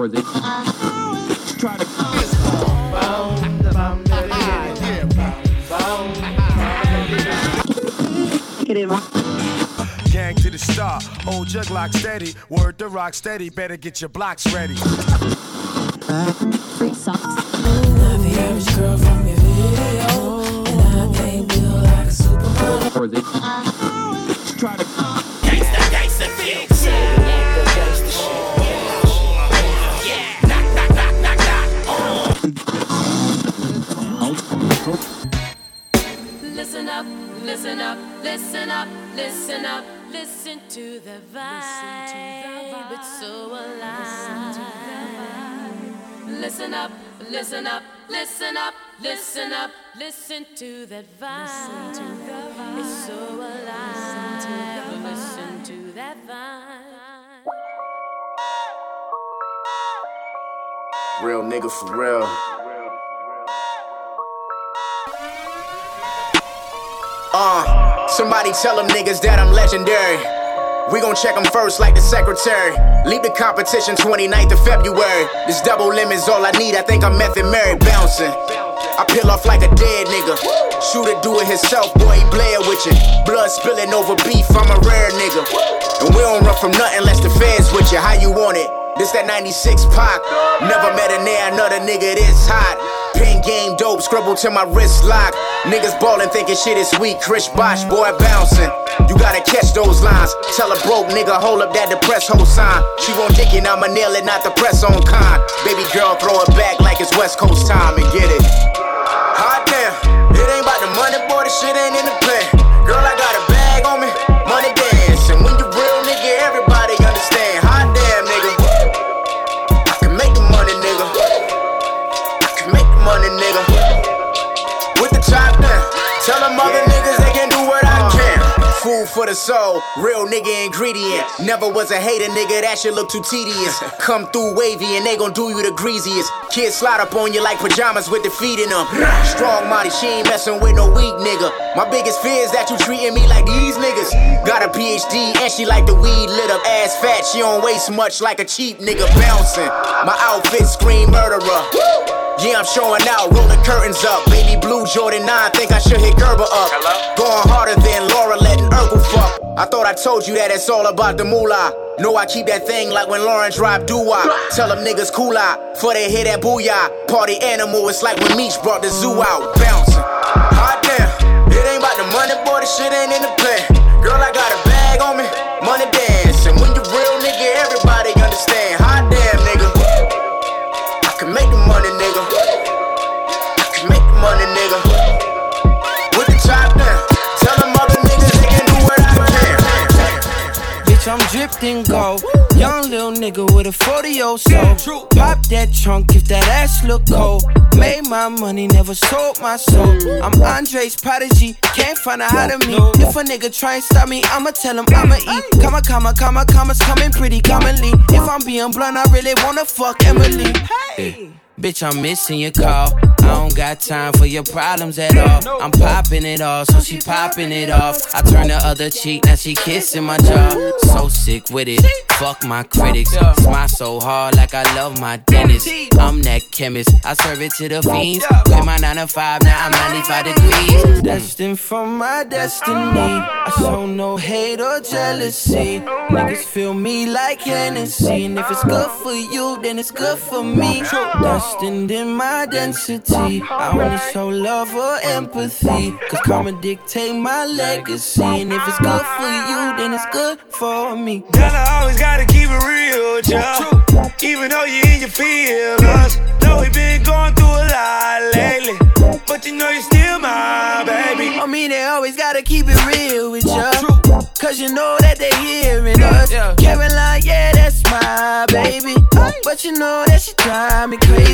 Try to Gang to the star, old jug lock steady. Word to rock steady, better get your blocks ready. Not the average girl from your video, and I can't build like a supermodel. try to listen up, listen up, listen to the vibe. It's so alive. Listen up, listen up, listen up, listen up, listen to that vibe. It's so alive. Listen to that vibe. Real nigga for real. Uh, somebody tell them niggas that I'm legendary. We gon' check them first like the secretary. Leave the competition 29th of February. This double limit's all I need. I think I'm Method Mary bouncing. I peel off like a dead nigga. Shoot it, do it himself, boy, he Blair with you. Blood spilling over beef, I'm a rare nigga. And we don't run from nothing unless the feds with you. How you want it? This that 96 Pac. Never met a near another nigga this hot. Pin game dope, scribble to my wrist lock. Niggas ballin' thinking shit is weak. Chris Bosh, boy, bouncing. You gotta catch those lines. Tell a broke nigga, hold up that depressed whole sign. She won't dick it, I'ma nail it, not the press on con. Baby girl, throw it back like it's West Coast time and get it. Hot damn, it ain't about the money, boy, the shit ain't in the Food for the soul, real nigga ingredient. Never was a hater, nigga, that shit look too tedious. Come through wavy and they gon' do you the greasiest. Kids slide up on you like pajamas with the feet in them. Strong Molly, she ain't messing with no weak nigga. My biggest fear is that you treating me like these niggas. Got a PhD and she like the weed lit up ass fat. She don't waste much like a cheap nigga bouncing. My outfit scream murderer. Yeah, I'm showing out, rolling curtains up. Baby blue Jordan 9, think I should hit Gerber up. Hello? Going harder than Laura letting Urkel fuck. I thought I told you that it's all about the moolah. Know I keep that thing like when Lauren drop doo Tell them niggas cool out, for they hear that booyah. Party animal, it's like when Meech brought the zoo out. Bouncing. Hot damn, it ain't about the money, boy, the shit ain't in the plan. Girl, I got a bag on me, money dancing. Bitch, I'm in gold. Young little nigga with a 40 old soul. Pop that trunk if that ass look cold. Made my money, never sold my soul. I'm Andre's prodigy, can't find out how to me. If a nigga try and stop me, I'ma tell him I'ma eat. Comma, comma, comma, commas coming pretty commonly. If I'm being blunt, I really wanna fuck Emily. Hey. Bitch, I'm missing your call. Don't got time for your problems at all. I'm popping it off, so she popping it off. I turn the other cheek, now she kissing my jaw. So sick with it, fuck my critics. Smile so hard like I love my dentist. I'm that chemist, I serve it to the fiends. Quit my 9 to 5, now I'm 95 degrees. Destined for my destiny. I show no hate or jealousy. Niggas feel me like Hennessy. And if it's good for you, then it's good for me. Destined in my density. I only show love or empathy. Cause karma dictate my legacy. And if it's good for you, then it's good for me. Girl, I always gotta keep it real with ya. Even though you in your feelings. Know we been going through a lot lately. But you know you still my baby. I mean, they always gotta keep it real with ya. Cause you know that they hearing us. Yeah. Caroline, yeah, that's my baby. But you know that she drive me crazy.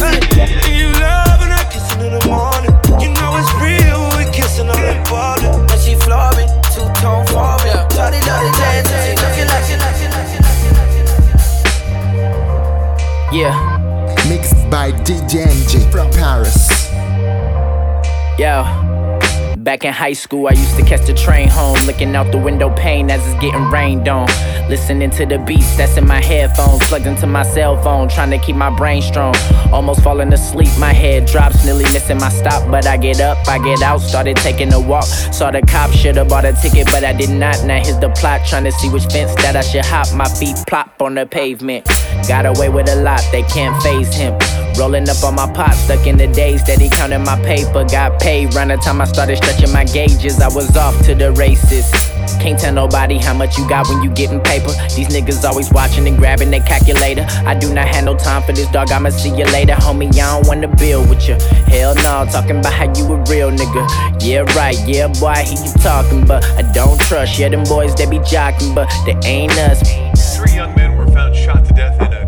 You love and I kissing in the morning. You know it's real when we kissing on that body. And she floor me, two tone for me. Shorty love the dance, looking like she like she like she like she. Yeah. Mixed by DJ from Paris. Yo. Back in high school, I used to catch the train home, looking out the window pane as it's getting rained on. Listening to the beats that's in my headphones, plugged into my cell phone, trying to keep my brain strong. Almost falling asleep, my head drops, nearly missing my stop. But I get up, I get out, started taking a walk. Saw the cop, should've bought a ticket, but I did not. Now here's the plot, trying to see which fence that I should hop. My feet plop on the pavement. Got away with a lot, they can't phase him. Rolling up on my pot, stuck in the days that he counted my paper. Got paid, round the time I started stretching my gauges. I was off to the races. Can't tell nobody how much you got when you getting paper. These niggas always watching and grabbing their calculator. I do not have no time for this dog, I'ma see you later. Homie, I don't wanna build with you. Hell no, talking about how you a real nigga. Yeah, right, yeah, boy, I hear you talking, but I don't trust. Yeah, them boys, they be jocking, but they ain't us. Three young men were found shot to death in a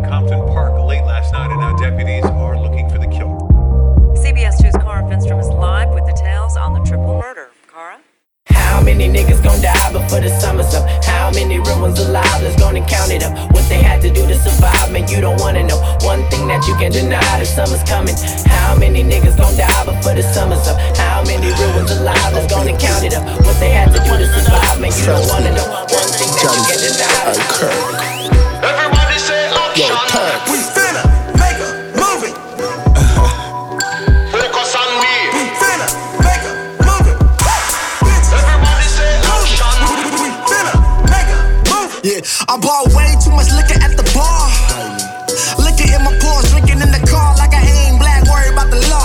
many niggas gon' die before the summer's up? How many real ones alive? Let's go and count it up. What they had to do to survive, man, you don't wanna know. One thing that you can deny, the summer's coming. How many niggas gon' die before the summer's up? How many real ones alive? Let's go and count it up. What they had to do to survive, man, you don't wanna know. One thing that you can deny. Everybody say action. Turks. We Yeah, I bought way too much liquor at the bar. Liquor in my pores, drinking in the car like I ain't black, worried about the law.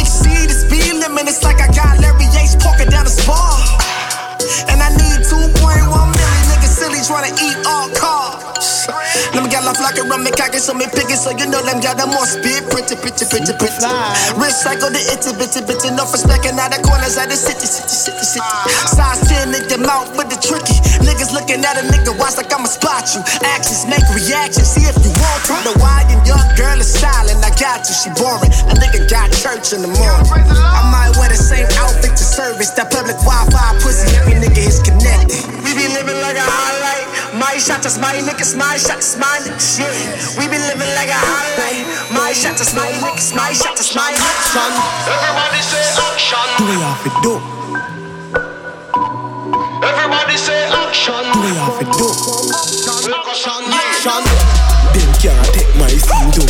Exceed the speed limit, it's like I got Larry Yates walking down the spar. And I need 2.1 million niggas silly trying to eat all carbs. Let me get off like a rum and cocky, so me pick it, so you know them got them more speed. Pretty, pretty, pretty, pretty. Recycle the itty bitty bitty, no stacking out the corners of the city, city, city, city. Size 10 in your mouth with the tricky. Niggas looking at a nigga, watch like I'ma spot you. Actions make reactions, see if you want to. The wide and young girl is silent, I got you, she boring. A nigga got church in the morning. I might wear the same outfit to service. That public Wi-Fi pussy, every nigga is connected. We be living like a highlight. My shot is my niggas, my shot is my niggas. Yeah, we be living like a highlight. My shot is my niggas, my shot is my niggas. Everybody say action. Do we off it do? Everybody say action. Do we off it do? Focus on me. Action. Them can't take my scene do.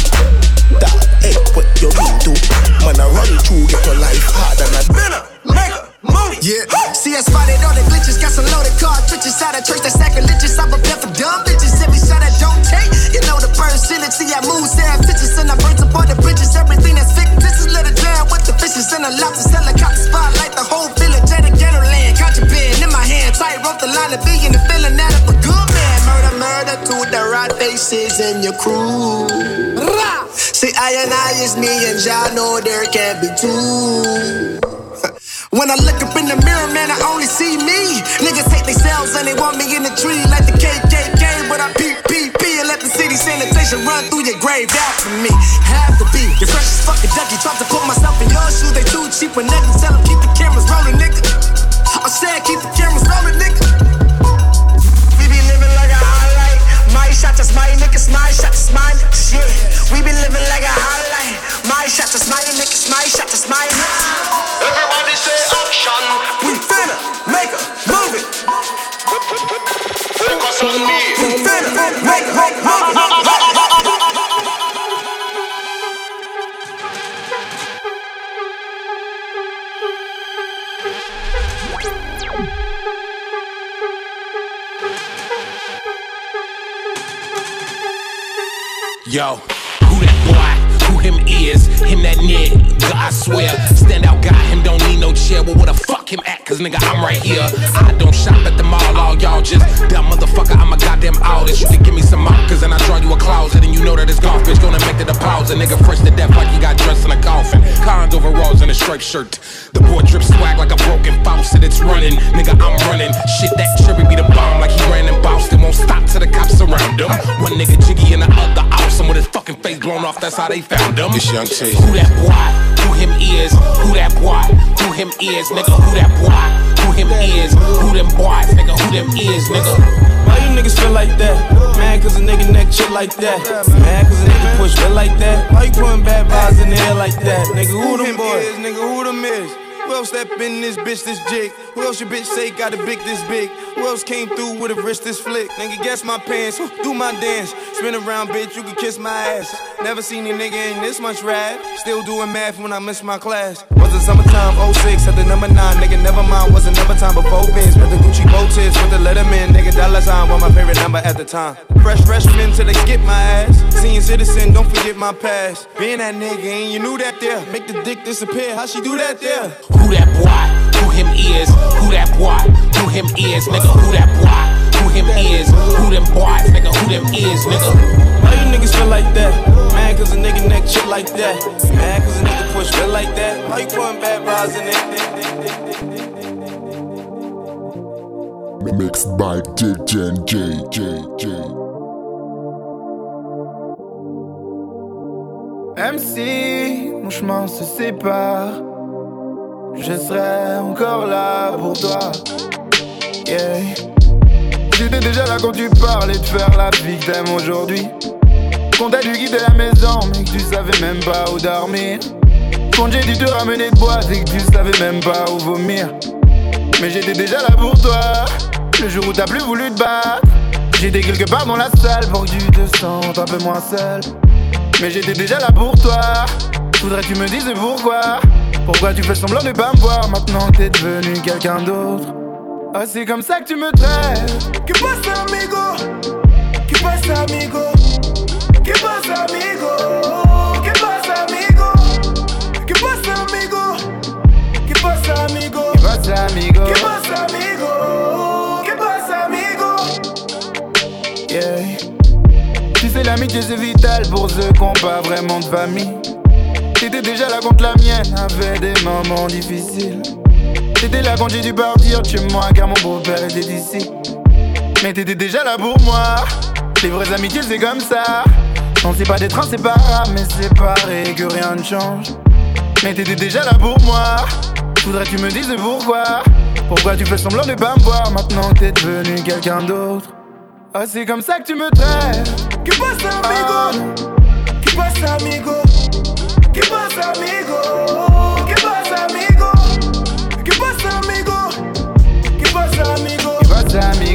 That hey, what you mean do? Man, I run through get your life hard and I Yeah, see us spotted all the glitches, got some loaded cartridges out of church, that sacrilegious. I prepare for dumb bitches. Every shot I don't take, you know the. See, I move, say pictures, and I burn apart the bridges. Everything that's fictitious, let it drown with the fishes and the lobsters. Helicopter spotlight, the whole village at a ghetto land. Contraband in my hand, tight rope the line of being the feeling out of a good man. Murder, murder to the right faces in your crew. See, I and I is me, and y'all know there can't be two. When I look up in the mirror, man, I only see me. Niggas hate themselves and they want me in the tree like the KKK. But I peep and let the city sanitation run through your grave after me. Have to be. You're fresh as fucking ducky. Tried to put myself in your shoes, they too cheap. When niggas tell them keep the cameras rolling, nigga. I said keep the cameras rolling, nigga. We be living like a highlight. My shot is my niggas, my shot is my niggas. Yeah, we be living like a highlight. My shot is my niggas, my shot is my niggas. Yo, who that boy? Who him is? Him that nigga, I swear. Stand out guy, don't need no chair. Well, where the fuck him at? Cause nigga, I'm right here. I don't shop at the mall, all y'all just dumb motherfucker. I'm a goddamn artist. You can give me some markers and I draw you a closet. And you know that it's garbage. Gonna make the deposit. Nigga, fresh to death like he got dressed in a coffin. Cons overalls and a striped shirt. The boy drips swag like a broken faucet. It's running, nigga, I'm running. Shit, that cherry be the bomb like he ran in Boston. Won't stop till the cops surround him. One nigga jiggy and the other awesome with his fucking face blown off. That's how they found him. This young T. Who that boy? Who him is? Who that boy? Who him is? Nigga, who that boy? Who him is? Who them boys? Nigga, who them is? Nigga. Why you niggas feel like that? Mad cause a nigga neck shit like that. Mad cause a nigga push feel like that. Why you putting bad vibes in the air like that? Nigga, who them boys? Nigga, who them is? Who else step in this bitch this jig? Who else your bitch say got a big this big? Who else came through with a wrist this flick? Nigga, guess my pants, do my dance. Spin around, bitch, you can kiss my ass. Never seen a nigga in this much rap. Still doing math when I miss my class. Was it summertime 06 at the number 9? Nigga, never mind, was a number time before Vince. With the Gucci bow tips, with the Letterman. Nigga, dollar sign was my favorite number at the time. Fresh freshman till they get my ass. Senior citizen, don't forget my past. Being that nigga, and you knew that there. Make the dick disappear, how she do that there? Who that boy? Who him is? Who that boy? Who him is? Nigga, who that boy? Who him is? Who them boys? Nigga, who them is? Nigga. Why you niggas feel like that? Mad cause a nigga neck shit like that. Mad cause a nigga push feel like that. Why you putting bad vibes in it? Mixed by DJ J J J. Même si mon chemin se sépare, je serai encore là pour toi. Yeah. J'étais déjà là quand tu parlais de faire la t'aimes aujourd'hui. Qu'on t'a dû quitter la maison, mais que tu savais même pas où dormir. Quand j'ai dû te ramener de boîte et que tu savais même pas où vomir. Mais j'étais déjà là pour toi, le jour où t'as plus voulu te battre. J'étais quelque part dans la salle pour que tu te sentes un peu moins seul. Mais j'étais déjà là pour toi. Faudrait que tu me dises pourquoi. Pourquoi tu fais semblant de pas me voir maintenant que t'es devenu quelqu'un d'autre? Ah, c'est comme ça que tu me traites. Que pasa, amigo? Que pasa, amigo? Que pasa, amigo? Que pasa, amigo? Que pasa, amigo? Que pasa, amigo? Que pasa, amigo? Que pasa, amigo? Que pasa, amigo? Yeah. Tu sais, l'amitié c'est vital pour ceux qui n'ont pas vraiment de famille. T'étais déjà là quand la mienne avait des moments difficiles. T'étais là quand j'ai dû partir de chez moi car mon beau-père était d'ici. Mais t'étais déjà là pour moi. Les vraies amitiés c'est comme ça. On sait pas d'être inséparables, mais c'est pareil que rien ne change. Mais t'étais déjà là pour moi. Faudrait que tu me dises pourquoi? Pourquoi tu fais semblant de pas me voir? Maintenant t'es devenu quelqu'un d'autre. Ah, c'est comme ça que tu me traites. Que pasa, amigo? Que pasa, amigo? Que pasa, amigo? Que pasa, amigo? Que pasa, amigo? Que pasa, amigo? Que pasa, amigo?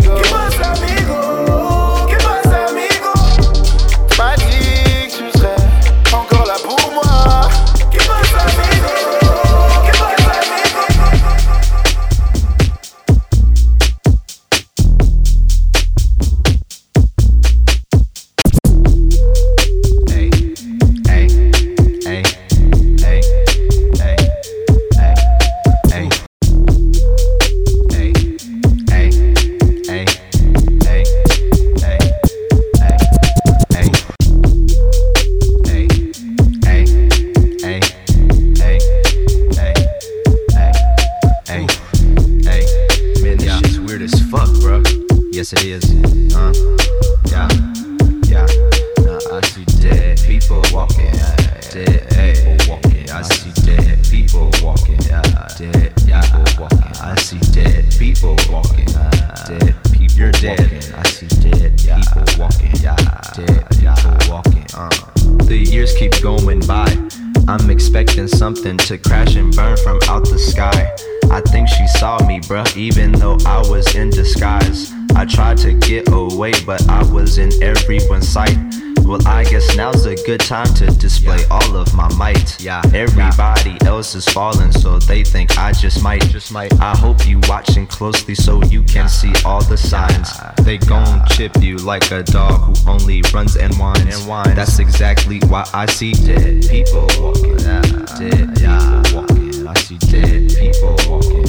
Away, but I was in everyone's sight. Well, I guess now's a good time to display all of my might. Yeah, everybody else is falling, so they think I just might. Just might. I hope you watching closely so you can see all the signs. They gon' chip you like a dog who only runs and whines. And whines. That's exactly why I see dead people walking. Dead people walking. I see dead people walking.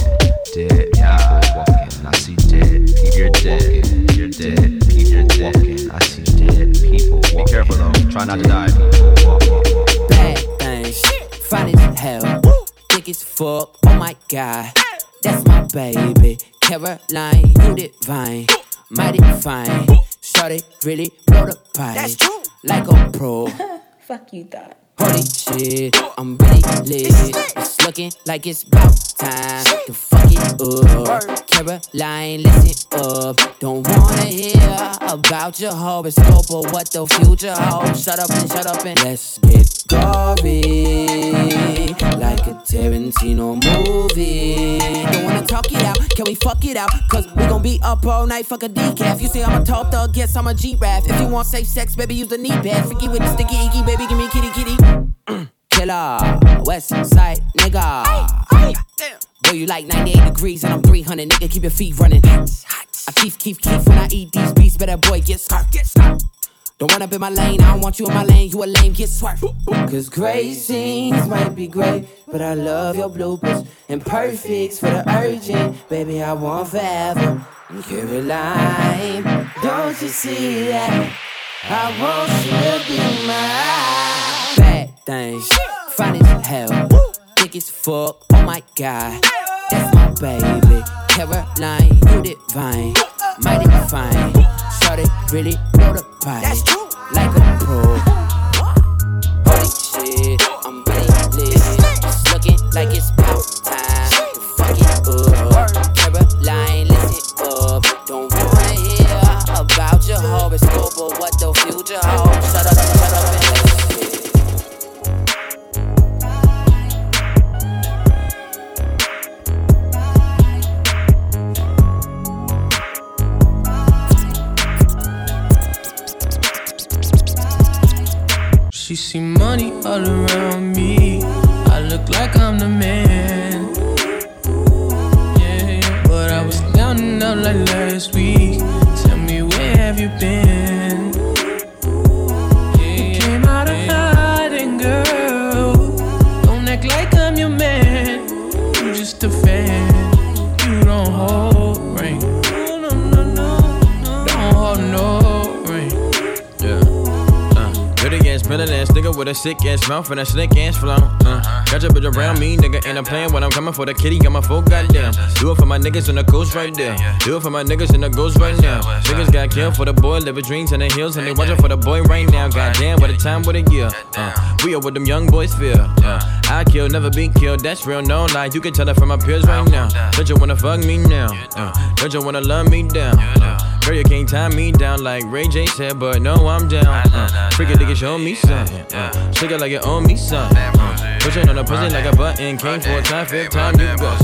Dead people walking. I see dead people. You're dead. You're dead. Be careful though. Try not to die. Bad things, fine as hell, thick as fuck. Oh my god, that's my baby. Caroline, you divine, mighty fine. Shorty really blow the pipe like a pro. Fuck you thought. Holy shit, I'm really lit. It's looking like it's about time to fuck it up. Caroline, listen up. Don't wanna hear about your horoscope or what the future holds. Shut up and shut up and let's get gory. Like a Tarantino movie. Don't wanna talk it out, can we fuck it out? Cause we gon' be up all night, fuck a decaf. You say I'm a tall thug, guess I'm a G-Rap. If you want safe sex, baby, use the knee pad. Freaky with the sticky icky, baby, give me kitty kitty. Killer, West Side nigga. You like 98 degrees and I'm 300, nigga. Keep your feet running. I keep, keep, keep when I eat these beats. Better boy, get scarf, get scarf. Don't run up in my lane, I don't want you in my lane. You a lame, get swerved. Cause great scenes might be great, but I love your bloopers. And perfects for the urgent, baby, I want forever. Caroline, don't you see that? I want you to be mine. Bad things, fine as hell, as fuck. Oh my god, that's my baby. Caroline, you divine, mighty fine. Shorty really know the pipe, That's true. like a pro. Holy shit, I'm really lit. It's looking like it's about time to fuck it up. Caroline, listen up. Don't wanna hear about your horoscope or what the future holds. She see money all around me. I look like I'm the man. Yeah. But I was down and out like last week. Tell me where have you been? Dirty ass, nigga with a sick ass mouth and a slick ass flow. Uh, got your bitch around me, nigga, and I'm playing when I'm coming for the kitty. Got my full goddamn. Do it for my niggas in the coast right there. Do it for my niggas in the ghost right now. Niggas got killed for the boy, living dreams in the hills, and they watching for the boy right now. Goddamn, what a time, what a year. Uh, we are what them young boys feel. Uh, I kill, never be killed. That's real, no lie. You can tell it from my peers right now. Don't you wanna fuck me now? Uh, don't you wanna love me down? Uh, girl, you can't tie me down like Ray J said, but no, I'm down. Uh, freak it, nigga, show me something. Uh, shake it like it owe me something. Uh, pushing on the pussy like a button. Came for a time, fifth time you go.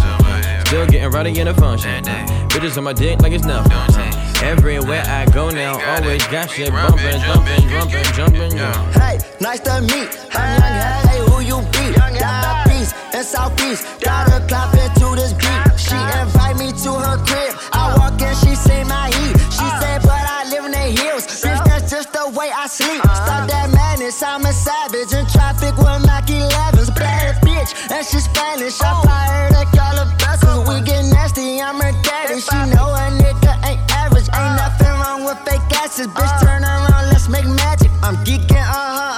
Still getting rowdy in the function. Uh, bitches on my dick like it's nothing. Uh, everywhere I go now, always got shit bumping, jumping, jumping, jumping. Yeah. Hey, nice to meet. I'm young, hey, who you be? Down East and Southeast. Got her clapping to this beat. She invite me to her crib. I walk in, she say my heat. Say, but I live in the hills. Bitch, that's just the way I sleep. Stop that madness, I'm a savage. In traffic with Mac 11s. Bad bitch, and she Spanish. I her to call her vessels. We get nasty, I'm her daddy. She know a nigga ain't average. Ain't nothing wrong with fake asses. Bitch, turn around, let's make magic. I'm geeking on her,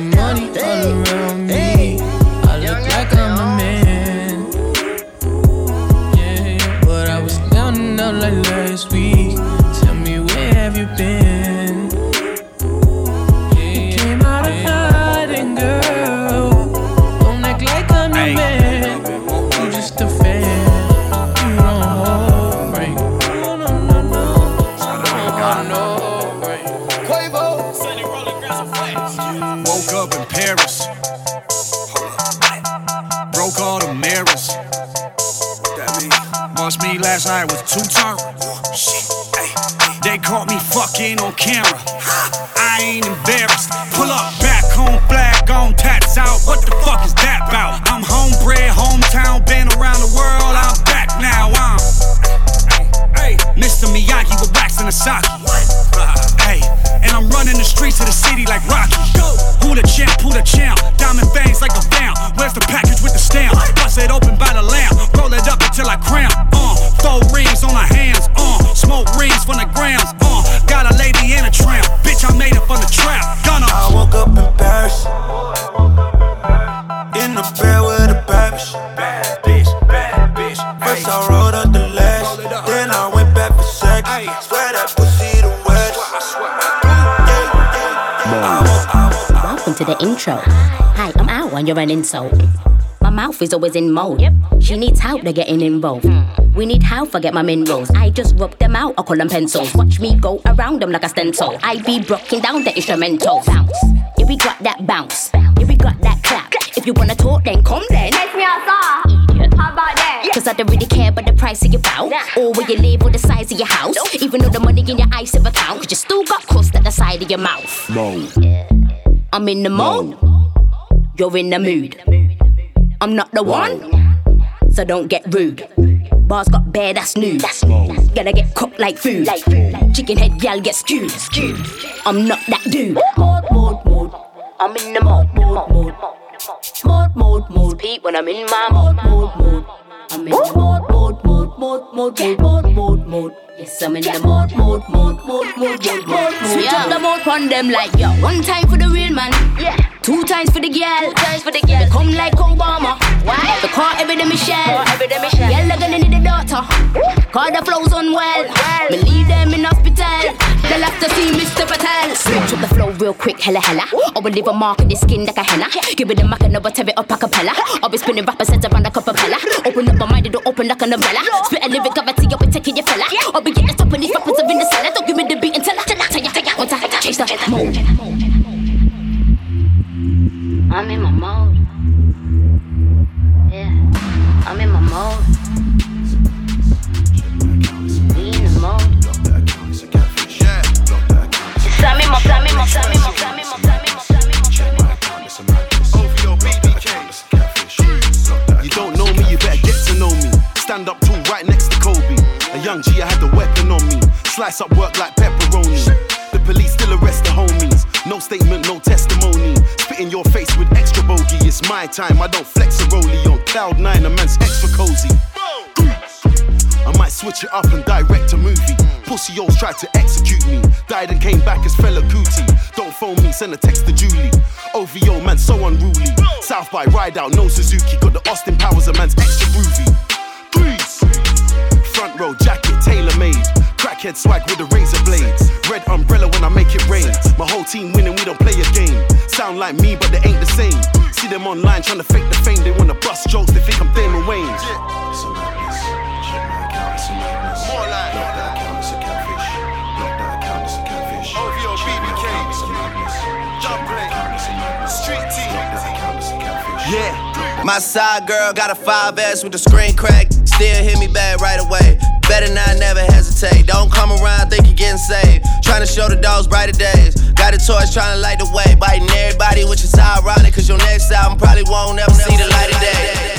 Like last night was two turn. They caught me fucking on camera. I ain't embarrassed. Pull up, back home, flag on, tats out. What the fuck is that about? I'm homebred, hometown, been around the world. I'm back now. I'm Mr. Miyagi with wax and a sock. Hey, and I'm running the streets of the city like Rocky. Who the champ, who the champ? Intro. Hi, I'm out and you're an insult. My mouth is always in mode. She needs help, they're getting involved. We need help, forget my minerals. I just rub them out, I call them pencils. Watch me go around them like a stencil. I be broken down the instrumental. Bounce. Yeah, we got that bounce. Yeah, we got that clap. If you wanna talk, then come then. Take me outside. How about that? Cause I don't really care about the price of your bout Or where you live or the size of your house Even though the money in your eyes have account Cause you still got crust at the side of your mouth I'm in the mode You're in the mood I'm not the one So don't get rude Bars got bare, that's new. Gotta get cooked like food. Chicken head gal get skewed. I'm not that dude. Mode, mode, mode. I'm in the mode, mode, mode. Mode, mode, mode. Pete when I'm in my mode, mode, mode. I'm in the mode, mode, mode, mode, mode, mode, mode, mode, mode. Yes, I'm in the mode, mode, mode, mode, mode, mode, mode. Switch up the mode on them like yo. One time for the real man. Yeah. Two times for the girl. Two times for the girl. They come like Obama. Why? The car every day Michelle. Every day Michelle. Yeah, gonna need a daughter. Call the flows unwell. Me leave them in hospital. They'll have to see Mr. Patel. Switch up the flow real quick, hella hella. I will leave a mark in the skin like a henna. Give it a mac and never tear it up a cappella. I'll be spinning rappers heads around a propeller. Open up my mind, it'll open like a novella. Spit a lyric cavity, I'll be taking your fella. I'll be getting top of these rappers are in the cellar. Don't give me the beat until I tell ya, tell ya, tell ya. Once I chase the mode. I'm in my mode. Yeah, I'm in my mode. We in the mode. In my, I'm in my, I'm my, I'm in my, You don't know me, you better get to know me. Stand up tall right next to Kobe. A young G, I had the weapon on me. Slice up work like pepperoni. The police still arrest the homies. No statement, no in your face with extra bogey. It's my time, I don't flex a rollie on cloud nine. A man's extra cozy. I might switch it up and direct a movie. Pussy yo's tried to execute me. Died and came back as Fela Kuti. Don't phone me, send a text to Julie. OVO, man, so unruly. South by ride out, no Suzuki. Got the Austin Powers, a man's extra groovy. Front row jacket, tailor made. Crackhead swag with the razor blades. Red umbrella when I make it rain. My whole team winning, we don't play a game. Sound like me, but they ain't the same. See them online trying to fake the fame. They wanna bust jokes, they think I'm Damon Wayans. More like Lock that account, it's a catfish. Lock that account, it's a catfish. OVO, BBK. Dublin. Street team. Yeah. My side girl got a 5S with the screen crack. Still hit me back right away. Better not never hesitate. Don't come around, think you're getting saved. Trying to show the dogs brighter days. Got a torch trying to light the way. Biting everybody, which is ironic. Cause your next album probably won't ever see the light of day.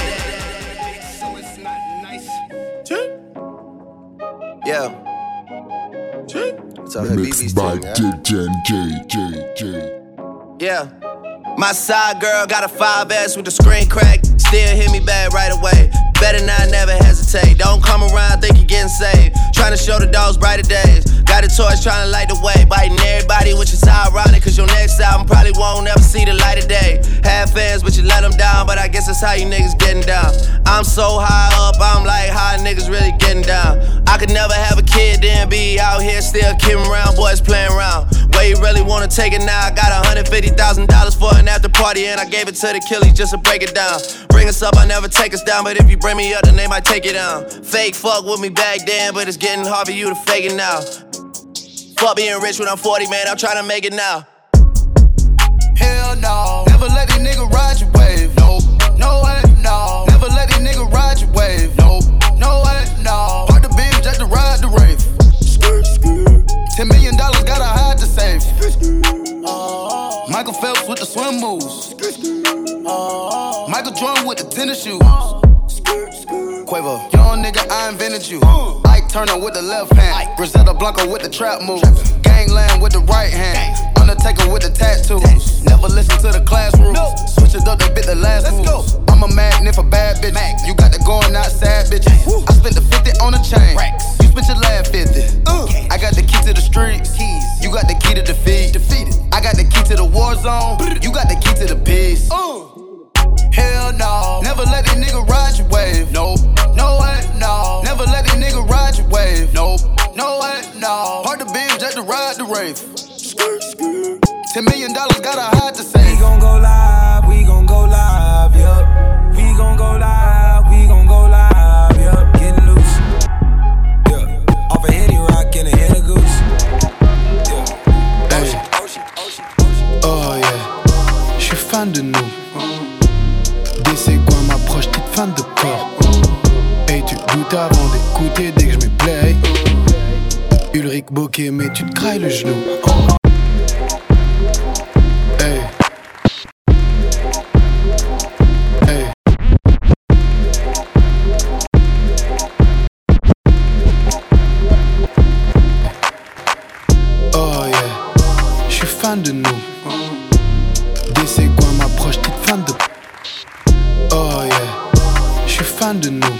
Yeah. So Mixed by DJ JJ. Yeah. My side girl got a 5S with the screen crack. Still hit me back right away. Better not never hesitate. Don't come around, think you're getting saved. Trying to show the dogs brighter days. Got a torch trying to light the way. Biting everybody, which is ironic. Cause your next album probably won't ever see the light of day. Have fans, but you let them down. But I guess that's how you niggas getting down. I'm so high up, I'm like, how niggas really getting down? I could never have a kid, then be out here still kidding around. Boys playing around. Where you really wanna take it now? I got $150,000 for an after party, and I gave it to the killies just to break it down. Bring us up, I never take us down, but if you bring me up, then they might take it down. Fake fuck with me back then, but it's getting hard for you to fake it now. Fuck being rich when I'm 40, man, I'm trying to make it now. Hell no. Never let these nigga ride your Michael Phelps with the swim moves. Michael Jordan with the tennis shoes. Quavo, young nigga, I invented you. Ike Turner with the left hand. Griselda Blanco with the trap moves. Gangland with the right hand. Undertaker with the tattoos. Never listen to the class rules. Switch it up, they bit the last moves. I'm a magnet for bad bitch. You got the going outside, bitch. I spent the 50 on a chain. You spent your last 50. I got the key to the streets. You got the key to defeat. Defeated. I got the key to the war zone. You got the key to the peace. Hell no. Never let these nigga ride your wave. No, wave. No, no way, no. Hard to beam just to ride the rave. Ten million dollars gotta hide the same. gon' go live, we gon' go live, yup. We gon' go live, we gon' go live, yup. Getting loose, yeah. Off a Henny Rock and a Henny Goose. Hey. Oh yeah, je suis fan de nous. Dességoin m'approche, petite fan de corps? Hey, tu goûtes avant d'écouter dès que je me play. Ulrich Bokeh, mais tu te crailles le genou. Hey. Hey. Oh yeah, je suis fan de nous. Dességoin m'approche, petite fan de. Oh yeah, je suis fan de nous.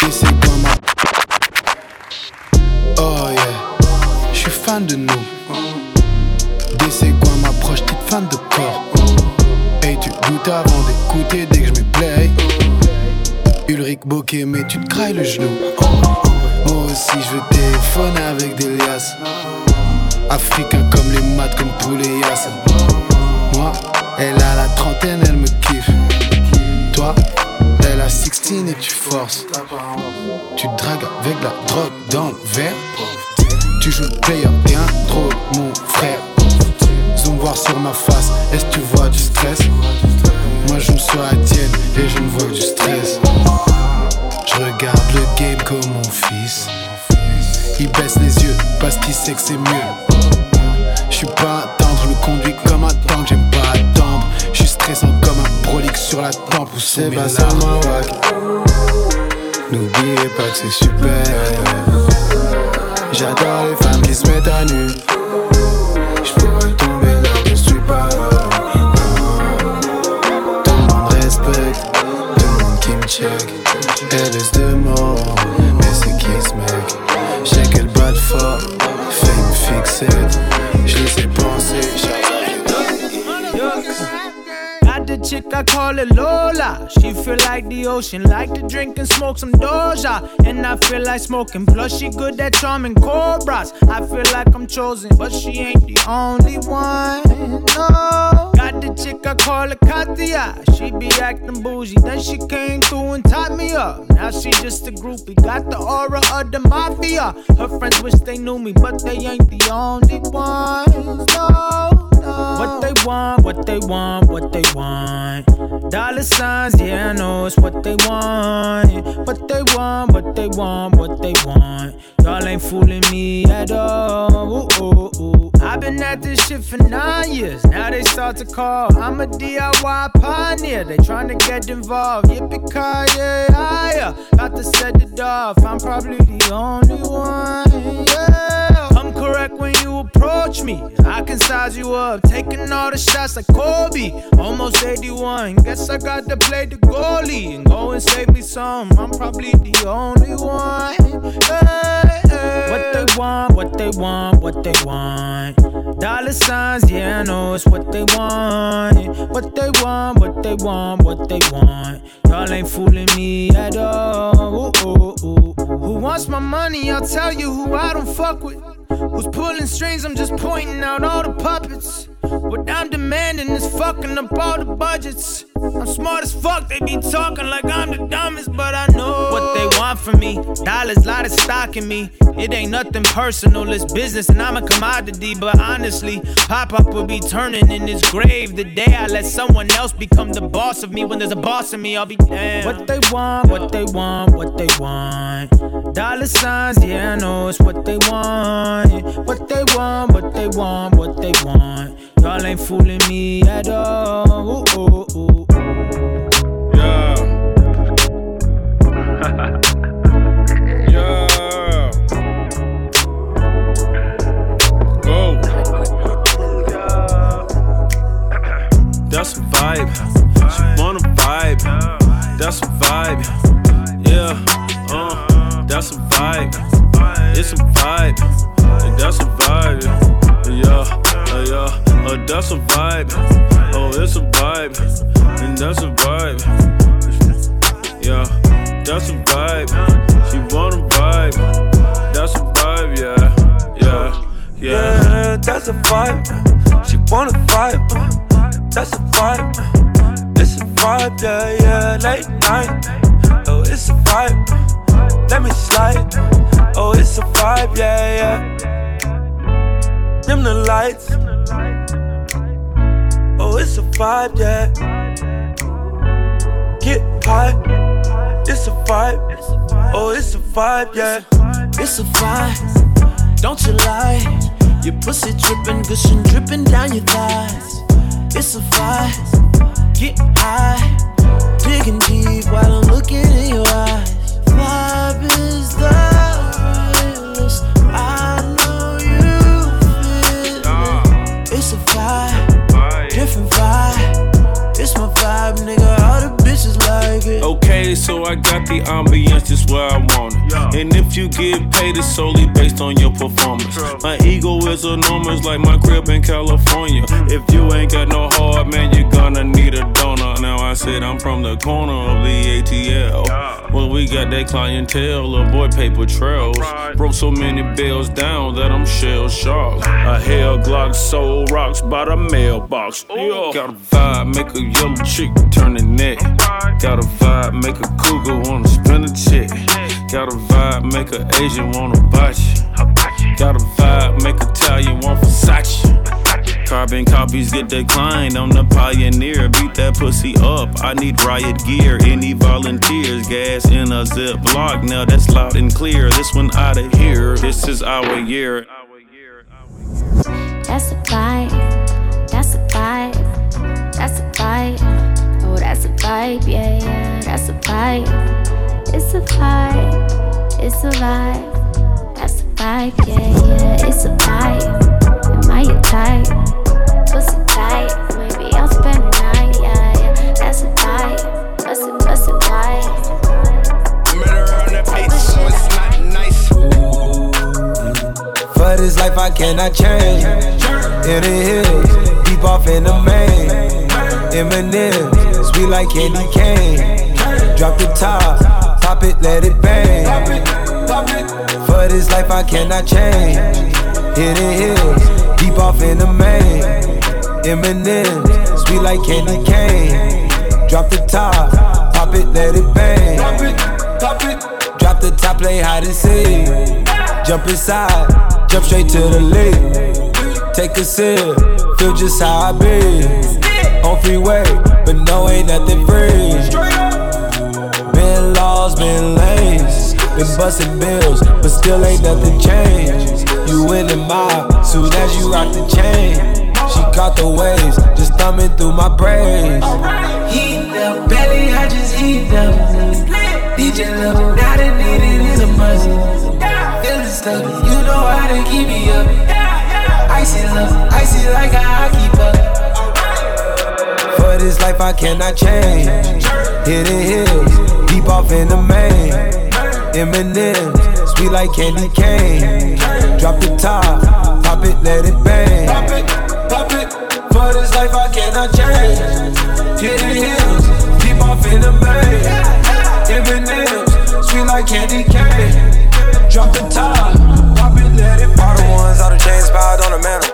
Dességoin m'a. Fan de nous. Dességoin m'approche, petite fan de corps? Hey, tu goûtes avant d'écouter dès que je me play. Ulrich Bokeh, mais tu te crailles le genou. Moi aussi, je veux téléphoner avec des liasses. Africain comme les maths, comme tous les. Moi, elle a la trentaine, elle me kiffe. Toi, elle a 16 et tu forces. Tu dragues avec la drogue dans le verre. Tu joues le player, t'es un drôle, mon frère. Zoom voir sur ma face, est-ce que tu vois du stress? Moi je me sois à tienne et je ne vois que du stress. Je regarde le game comme mon fils. Il baisse les yeux parce qu'il sait que c'est mieux. Je suis pas un tendre, je me conduis comme un tank, j'aime pas attendre. Je suis stressant comme un prolixe sur la tempe ou c'est pas seulement wack. N'oubliez pas que c'est super. J'adore les femmes qui se mettent à nu. Je pourrais tomber là, je suis pas. Tout le monde respecte, tout le monde qui me check. Elle laisse de mots, mais c'est qui ce mec? Je sais qu'elle bat fort, fait une fixette. Call Lola. She feel like the ocean, like to drink and smoke some Doja. And I feel like smoking, plus she good at charming cobras. I feel like I'm chosen, but she ain't the only one. No. Got the chick, I call her Katia. She be acting bougie, then she came through and tied me up. Now she just a groupie, got the aura of the mafia. Her friends wish they knew me, but they ain't the only ones. No. What they want, what they want, what they want. Dollar signs, yeah, I know it's what they want. What they want, what they want, what they want. Y'all ain't fooling me at all. Ooh, ooh, ooh. I've been at this shit for nine years. Now they start to call. I'm a DIY pioneer. They trying to get involved. Yippee ki yeah, Got to set it off. I'm probably the only one. Yeah. Correct when you approach me. I can size you up. Taking all the shots like Kobe. Almost 81. Guess I got to play the goalie and go and save me some. I'm probably the only one. What they want, what they want, what they want. Dollar signs, yeah, I know it's what they want. What they want, what they want, what they want. Y'all ain't fooling me at all. Ooh, ooh, ooh. Who wants my money? I'll tell you who I don't fuck with. Who's pulling strings? I'm just pointing out all the puppets. What I'm demanding is fucking up all the budgets. I'm smart as fuck, they be talking like I'm the dumbest, but I know what they want from me. Dollars, lot of stock in me. It ain't nothing personal, it's business, and I'm a commodity. But honestly, Pop Up will be turning in his grave the day I let someone else become the boss of me. When there's a boss in me, I'll be damned. What they want, what they want, what they want. Dollar signs, yeah, I know it's what they want. What they want, what they want, what they want. Y'all ain't fooling me at all. Ooh, ooh, ooh. Yeah. That's a vibe. She wanna vibe. That's a vibe. Yeah. Uh. That's a vibe. It's a vibe. That's a vibe. Yeah. Yeah. Uh, that's a vibe. Oh, it's a vibe. And that's a vibe. Yeah. That's a vibe. She wanna vibe. That's a vibe. Yeah. Yeah. Yeah. Yeah, that's a vibe. She wanna vibe, that's a vibe. It's a vibe, yeah, yeah, late night. Oh, it's a vibe. Let me slide. Oh, it's a vibe, yeah, yeah. Dim the lights. Oh, it's a vibe, yeah. Get high. It's a vibe. Oh, it's a vibe, yeah. It's a vibe. Don't you lie. Your pussy dripping, gushing, dripping down your thighs. It's a vibe. Get high. Digging deep while I'm looking in your eyes. Like Okay, so I got the ambiance just where I want it. And if you get paid, it's solely based on your performance. My ego is enormous, like my crib in California. If you ain't got no heart, man, you're gonna need a donor. Now I said I'm from the corner of the ATL. Well, we got that clientele, little boy paper trails. Broke so many bills down that I'm shell shocked. A hell Glock soul rocks by the mailbox. Yeah. Got a vibe, make a yellow chick turn the neck. Got a vibe, make a cougar wanna spin a check. Got a vibe, make a Asian wanna botch. Got a vibe, make Italian want Versace. Carbon copies get declined. I'm the pioneer. Beat that pussy up. I need riot gear. Any volunteers? Gas in a zip block. Now that's loud and clear. This one out of here. This is our year. That's a vibe. That's a vibe. That's a vibe. Oh, that's a vibe. Yeah, yeah. That's a vibe. It's a vibe. It's a vibe. That's a vibe. Yeah, yeah. It's a vibe. Am I your type? Pussy tight. Maybe I'll spend the night. Yeah, yeah. That's a vibe. That's a, that's a vibe. Murder on the beat, so it's not nice. For this life I cannot change. In the hills, deep off in the main. Eminem, sweet like candy cane. Drop the top, pop it, let it bang. For this life I cannot change. In the hills, deep off in the main. Eminem, sweet like candy cane. Drop the top, pop it, let it bang. Drop the top, play hide and seek. Jump inside, jump straight to the lead. Take a sip, feel just how I be. On freeway, but no, ain't nothing free. Been lanes, been busting bills, but still ain't nothing changed. You in the mob, soon as you rock the chain. She caught the waves, just thumbing through my braids. Heat up, belly, I just heat them. DJ now they need it in a must. Feeling stuck, you know how to keep me up. Icy love, icy like a hockey puck. For this life I cannot change. Hidden hills, deep off in the main. Eminem, sweet like candy cane. Drop the top, pop it, let it bang. Pop it, pop it. For this life I cannot change. Hidden hills, deep off in the main. Eminem, sweet like candy cane. Drop the top, pop it, let it bang. All the ones, all the chains piled on the mantle.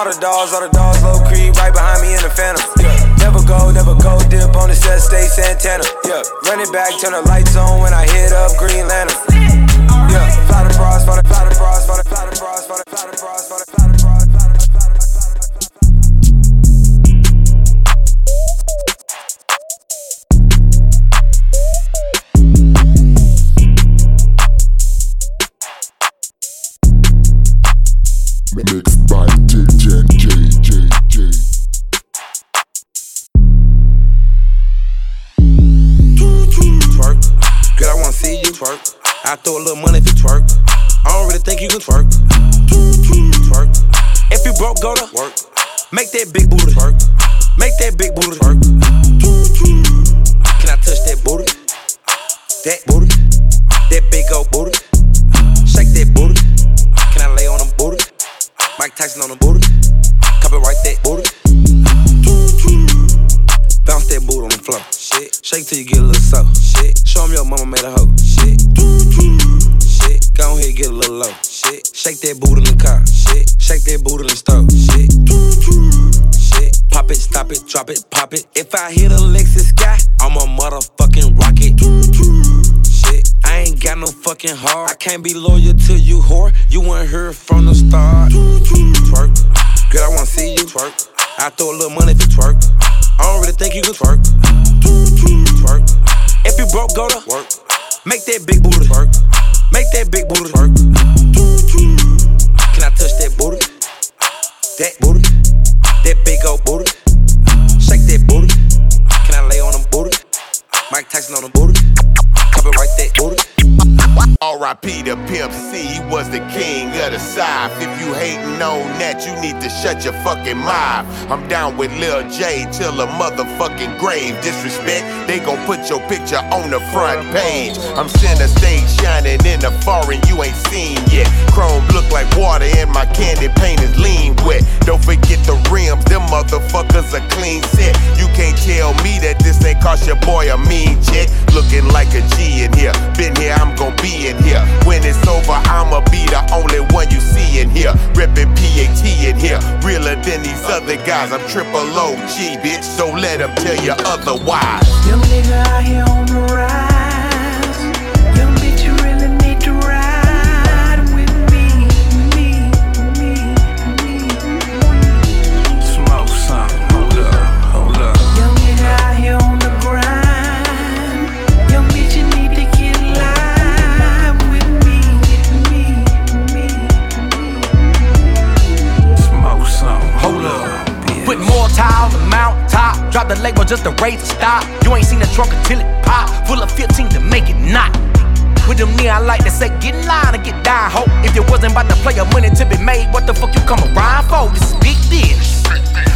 All the dogs, all the dogs, low creep right behind me in the phantom. Yeah. Never go, never go, dip on the set, stay Santana. Yeah, run it back, turn the lights on when I hit up Green Lantern. Yeah, fly the bras, fly the fly the bras, fly the fly the bras, fly the fly the bras, fly the fly the bras, fly the fly the the Mixed by see you twerk. I throw a little money if you twerk. I don't really think you can twerk. Twerk. If you broke, go to work. Make that big booty twerk. Make that big booty twerk. Can I touch that booty? That booty. That big old booty. Shake that booty. Can I lay on them booty? Mike Tyson on the booty. Copyright that booty. Bounce that boot on the floor. Shit. Shake till you get a little soft. Shit. Show 'em your mama made a hoe. Shit. Shit. Go ahead, get a little low. Shit. Shake that boot in the car. Shit. Shake that boot in the stove. Shit. Pop it, stop it, drop it, pop it. If I hit a Lexus sky, I'm a motherfucking rocket. Shit, I ain't got no fucking heart. I can't be loyal to you, whore. You weren't here from the start. Twerk, girl, I wanna see you twerk. I throw a little money you twerk. I don't really think you can twerk. Twerk. If you broke, go to work. Make that big booty twerk. Make that big booty twerk. Can I touch that booty? That booty. That big old booty. Shake that booty. Can I lay on them booty? Mike Tyson on them booty. Copyright that booty. R.I.P. to Pimp C, he was the king of the South. If you hating on that, you need to shut your fucking mouth. I'm down with Lil J till the motherfucking grave. Disrespect, they gon' put your picture on the front page. I'm center stage shining in the foreign you ain't seen yet. Chrome look like water and my candy paint is lean wet. Don't forget the rims, them motherfuckers a clean set. You can't tell me that this ain't cost your boy a mean check. Looking like a G in here. Been here, I'm gon' be in here. When it's over, I'ma be the only one you see in here. Reppin' PAT in here. Realer than these other guys. I'm triple OG, bitch. So let them tell you otherwise. Young nigga out here on the rise. Drop the label just to raise the stop. You ain't seen the trunk until it pop. Full of 15 to make it not. With them neon light that say get in line and get down, ho. If you wasn't about to play your money to be made, what the fuck you come around for? This is big deal.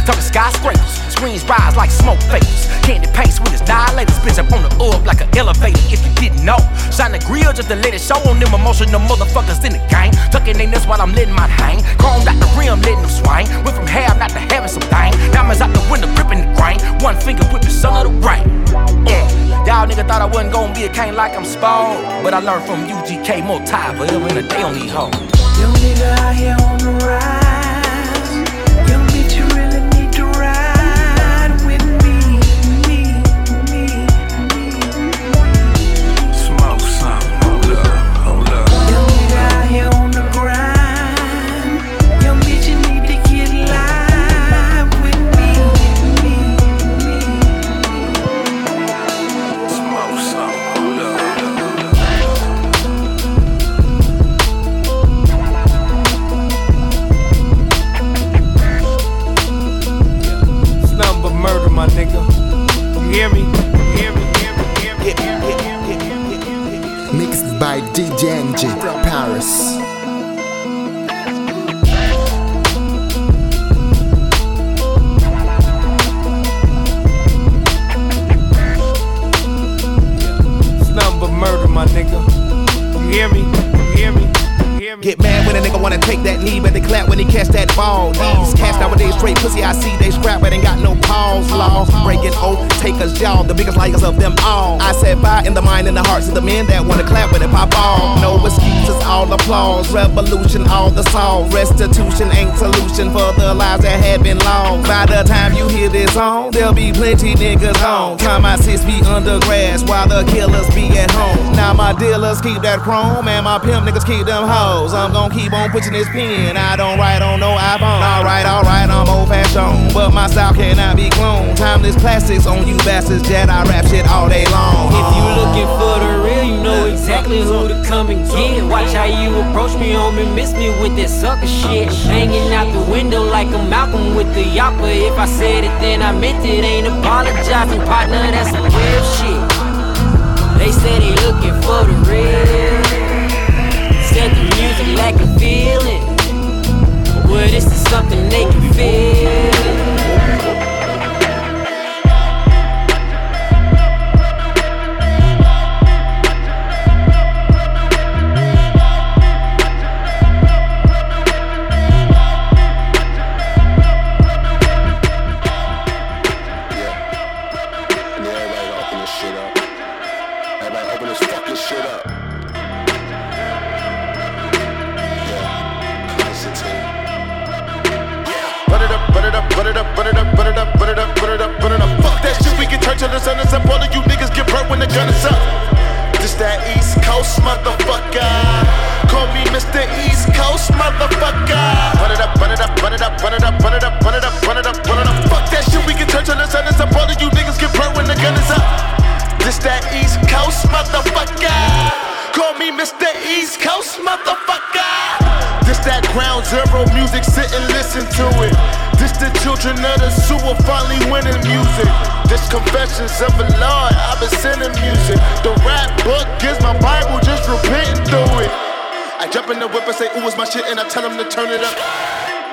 Talking skyscrapers, screens rise like smoke vapors. Candy paints with its dilators, bitch up on the up like an elevator. If you didn't know, shine the grill just to let it show on them emotional motherfuckers in the gang. Tucking in this while I'm letting mine hang. Chromed out the rim, letting them swing. Went from half not to having some thing. Diamonds out the window, gripping the grain. One finger the sun of the rain. Yeah. Y'all nigga thought I wasn't gonna be a king like I'm spoiled. But I learned from UGK more time a day on these hoes. Young nigga out here on the rise. From Paris. My nigga. You hear me? Get mad when a nigga wanna take that knee, but they clap when he catch that ball. These cats nowadays straight pussy, I see they scrap, but ain't got no pause. Law breaking oath, takers jaw, the biggest liars of them all. I said fire in the mind and the hearts of the men that wanna clap when it pop off. No excuses, all applause, revolution, all the song. Restitution ain't solution for the lives that have been lost. By the time you hear this song, there'll be plenty niggas on. Time my sis be under grass while the killers be at home. Now my dealers keep that chrome and my pimp niggas keep them hoes. I'm gon' keep on pushing this pen. I don't write on no iPhone. Alright, alright, I'm old fashioned, but my style cannot be cloned. Timeless classics on you bastards, Jedi rap shit all day long. If you looking for the real, you know exactly who to come and get. Watch how you approach me, homie, miss me with that sucker shit. Hanging out the window like a Malcolm with the yapper. If I said it, then I meant it. Ain't apologizing, partner, that's some real shit. They say they looking for the real. Said the music lacking feeling. Well, this is something they can feel. When the gun is up. This that East Coast motherfucker. Call me Mr. East Coast motherfucker. Run it up, run it up, run it up, run it up, run it up, run it up, run it up, run it up. Fuck that shit, we can turn till the sun is up. All of you niggas get burnt when the gun is up. This that East Coast motherfucker. Call me Mr. East Coast motherfucker. This that ground zero music, sit and listen to it. This the children of the sewer finally winning music. This confessions of a Lord, I've been sending music. The rap book is my Bible, just repenting through it. I jump in the whip and say, ooh, it's my shit, and I tell them to turn it up.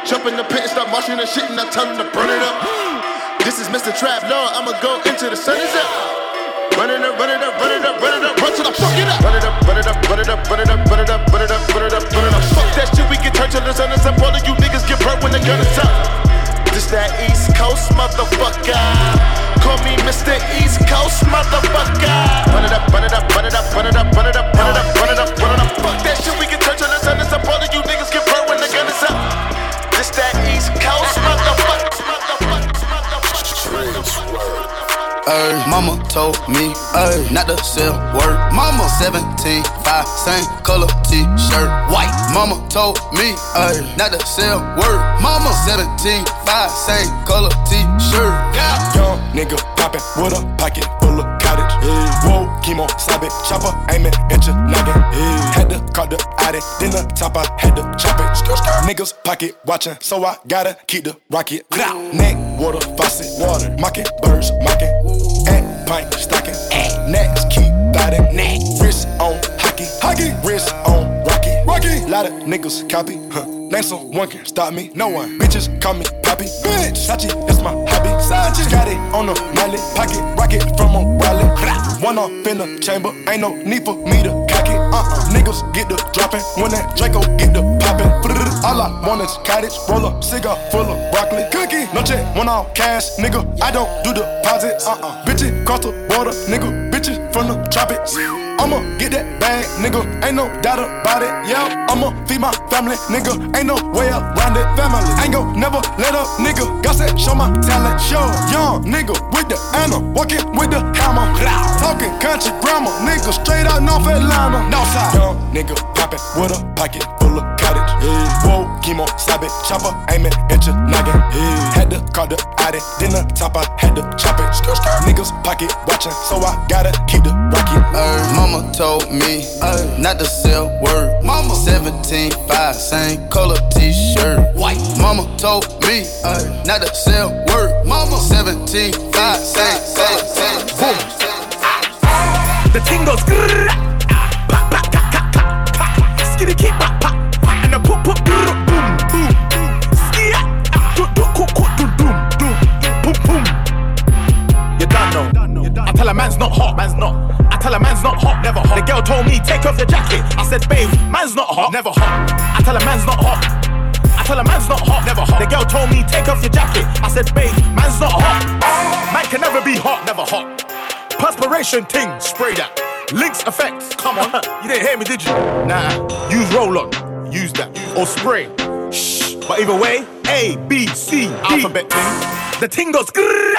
Jump in the pit and start marching the shit, and I tell them to burn it up. This is Mr. Trap Lord, I'ma go into the sun is up. Run it up, run it up, run it up, run it up, run till I fuck it up. Run it up, run it up, run it up, run it up, run it up, run it up, run it up, run it up. Fuck that shit, we can turn till the sun up. All of you niggas get burnt when the gun is up. This that East Coast motherfucker. Call me Mr. East Coast motherfucker. Run it up, run it up, run it up, run it up, run it up, run it up, run it up, run it up. Fuck that shit, we can turn till the sun up. All of you niggas get burnt when the gun is up. This that East Coast motherfucker. Ay, mama told me, ay, not to sell word. Mama 17, 5, same color t-shirt, white. Mama told me, ay, not to sell word. Mama 17, 5, same color t-shirt. Yeah. Young nigga poppin' with a pocket. Yeah. Whoa, chemo, stop it, chopper, aim it at your noggin. Yeah. Had to call the addy, then the top, I had to chop it. Skr, skr. Niggas pocket watchin', so I gotta keep the rocket. Neck, water, faucet, water, mocking, birds, mocking. And pint, stocking, at next, keep biting. Neck, wrist on hockey, hockey, wrist on rocky, rocky. Lot of niggas copy, huh? Name someone can stop me, no one. Bitches call me Poppy, bitch. Sachi, that's my hobby. Sachi, got it on the mallet, pocket rocket from a wallet. One off in the chamber, ain't no need for me to cock it. Uh-uh, niggas get the dropping when that Draco get the popping. All I want is cottage, roll up, cigar full of broccoli, cookie. No check, one off cash, nigga. I don't do deposits. Uh-uh, bitches cross the border, nigga. From the tropics. I'ma get that bag, nigga. Ain't no doubt about it. Yeah, I'ma feed my family, nigga. Ain't no way around it. Family, ain't gon' never let up, nigga. Got that show my talent, show. Young nigga with the Anna, walking with the hammer. Talking country grammar, nigga. Straight out North Atlanta. Northside. Young nigga poppin' with a pocket full of. Whoa, chemo, stop it, chopper, aim it at your noggin. Yeah. Had to call the addy, then the top, I had to chop it. Skr, skr. Niggas pocket watchin', so I gotta keep the rocket. Ay, mama told me ay, not to sell word. Mama 17, 5, same color t-shirt. White. Mama told me ay, not to sell word. Mama 17, 5, same, same, same, boom. The ting goes skitty keep pa, pa, tell a man's not hot, man's not. I tell a man's not hot, never hot. The girl told me take off your jacket. I said, babe, man's not hot, never hot. I tell a man's not hot. I tell a man's not hot, never hot. The girl told me take off your jacket. I said, babe, man's not hot. Man can never be hot, never hot. Perspiration ting, spray that. Links effects, come on. you didn't hear me, did you? Nah, use roll on, use that. Or spray. Shh. But either way, A, B, C, D. Alphabet ting. The ting goes grrrr,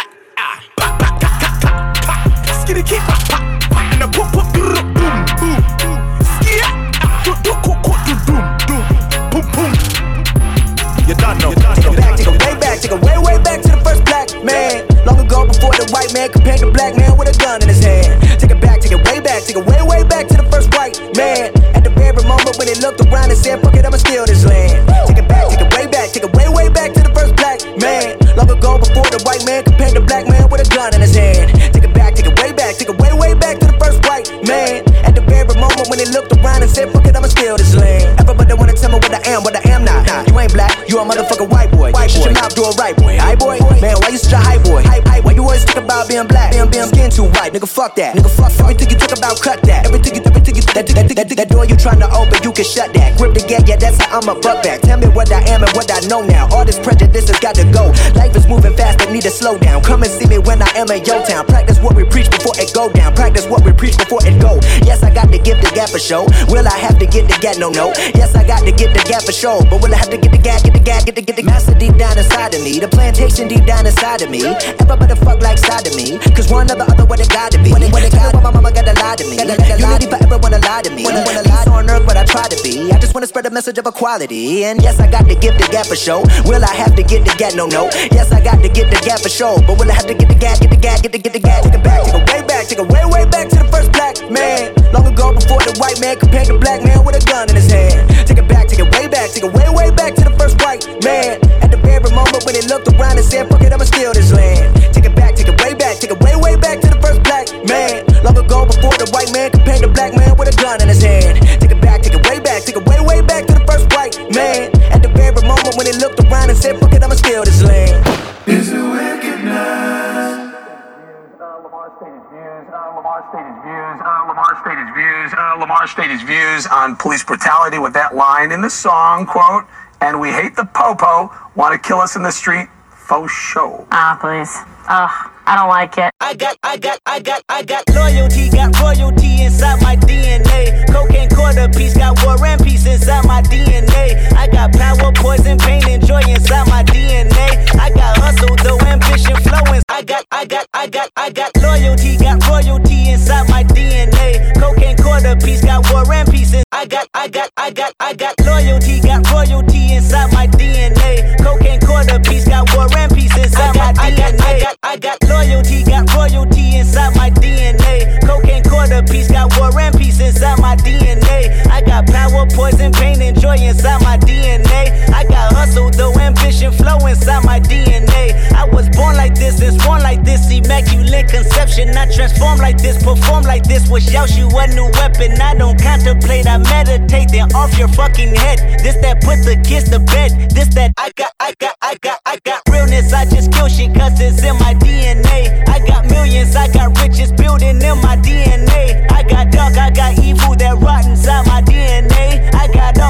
Skitty pa, pa, pa. And the poop, poop, grrrr, boom, boom. Skia, do, do, cook, cook, do, doom, doom. Boom, boom. You done know. Take it back, take it way back, take it way, way back to the first black man. Long ago, before the white man compared the black man with a gun in his hand. Take it back, take it way back, take it way, way back to the first white man. At the very moment when he looked around and said, fuck it, I'ma steal this land. Take it back, take it way back, take it way, way back to the first black man. Long ago, before the white man compared the black man with a gun in his hand. Looked around and said, fuck it, I'ma steal this land. Everybody wanna tell me what I am, what I am not. Nah, you ain't black, you a motherfucking white boy. White Shut your mouth, do it right, boy. Hi, boy. Man, why you such a high boy? Hype, think about being black? Being, being skin too white, nigga, fuck that. Nigga, fuck, fuck. Everything you talk about, cut that. Everything you, everything you That, that, that, that that door you trying to open, you can shut that. Grip the gate, yeah, that's how I'm a buck back. Tell me what I am and what I know now. All this prejudice has got to go. Life is moving fast, I need to slow down. Come and see me when I am in your town. Practice what we preach before it go down. Practice what we preach before it go. Yes, I got to give the gap for show. Will I have to get the gap? No, no. Yes, I got to get the gap for show. But will I have to get the gap, get the gap, get the, get the master deep down inside of me? The plantation deep down inside of me. Everybody fuck like side of me. Cause one or the other, what it gotta be. When it, when it got my mama gotta lie to me. Unity forever wanna lie to me. Peace on earth, but I try to be. I just wanna spread a message of equality. And yes, I got to give the gap for show. Will I have to get the gap? No, no. Yes, I got to get the gap for show. But will I have to get the gap, get the gap, get the, get the gap? Take it back, take it way back, take it way, way back to the first black man. Long ago before the white man compared the black man with a gun in his hand. Take it back, take it way back, take it way, way back to the first white man. At the very moment when he looked around and said, fuck it, I'ma steal this land. White man compared the black man with a gun in his hand. Take it back, take it way back, take it way, way back to the first white man. At the very moment when he looked around and said, fuck it, I'ma steal this land. Is it wickedness? Lamar stated views. Uh, Lamar stated views. Uh, Lamar stated views on police brutality with that line in the song quote. And we hate the popo. Want to kill us in the street? Faux show. Ah, please. Ugh, I don't like it. I got, I got, I got, I got loyalty, got royalty inside my DNA. Cocaine quarter piece, got war and peace inside my DNA. I got power, poison, pain, and joy inside my DNA. I got hustle, though ambition flowing. I got, I got, I got, I got loyalty, got royalty inside my DNA. Cocaine quarter piece, got war and peace. In- I got, I got, I got, I got loyalty, got royalty inside my DNA. Cocaine quarter piece, got war and peace inside my DNA. I got, loyalty, got royalty inside my DNA. Cocaine quarter piece, got war and peace inside my DNA. I got power, poison, pain, and joy inside my DNA. I got hustle, though ambition flow inside my DNA. I born like this, and born like this, immaculate conception. I transform like this, perform like this. Was Yaoshu a new weapon? I don't contemplate, I meditate, then off your fucking head. This that put the kids to bed. This that I got, I got, I got, I got realness. I just kill shit cause it's in my DNA. I got millions, I got riches building in my DNA. I got dark, I got evil that rot inside my DNA.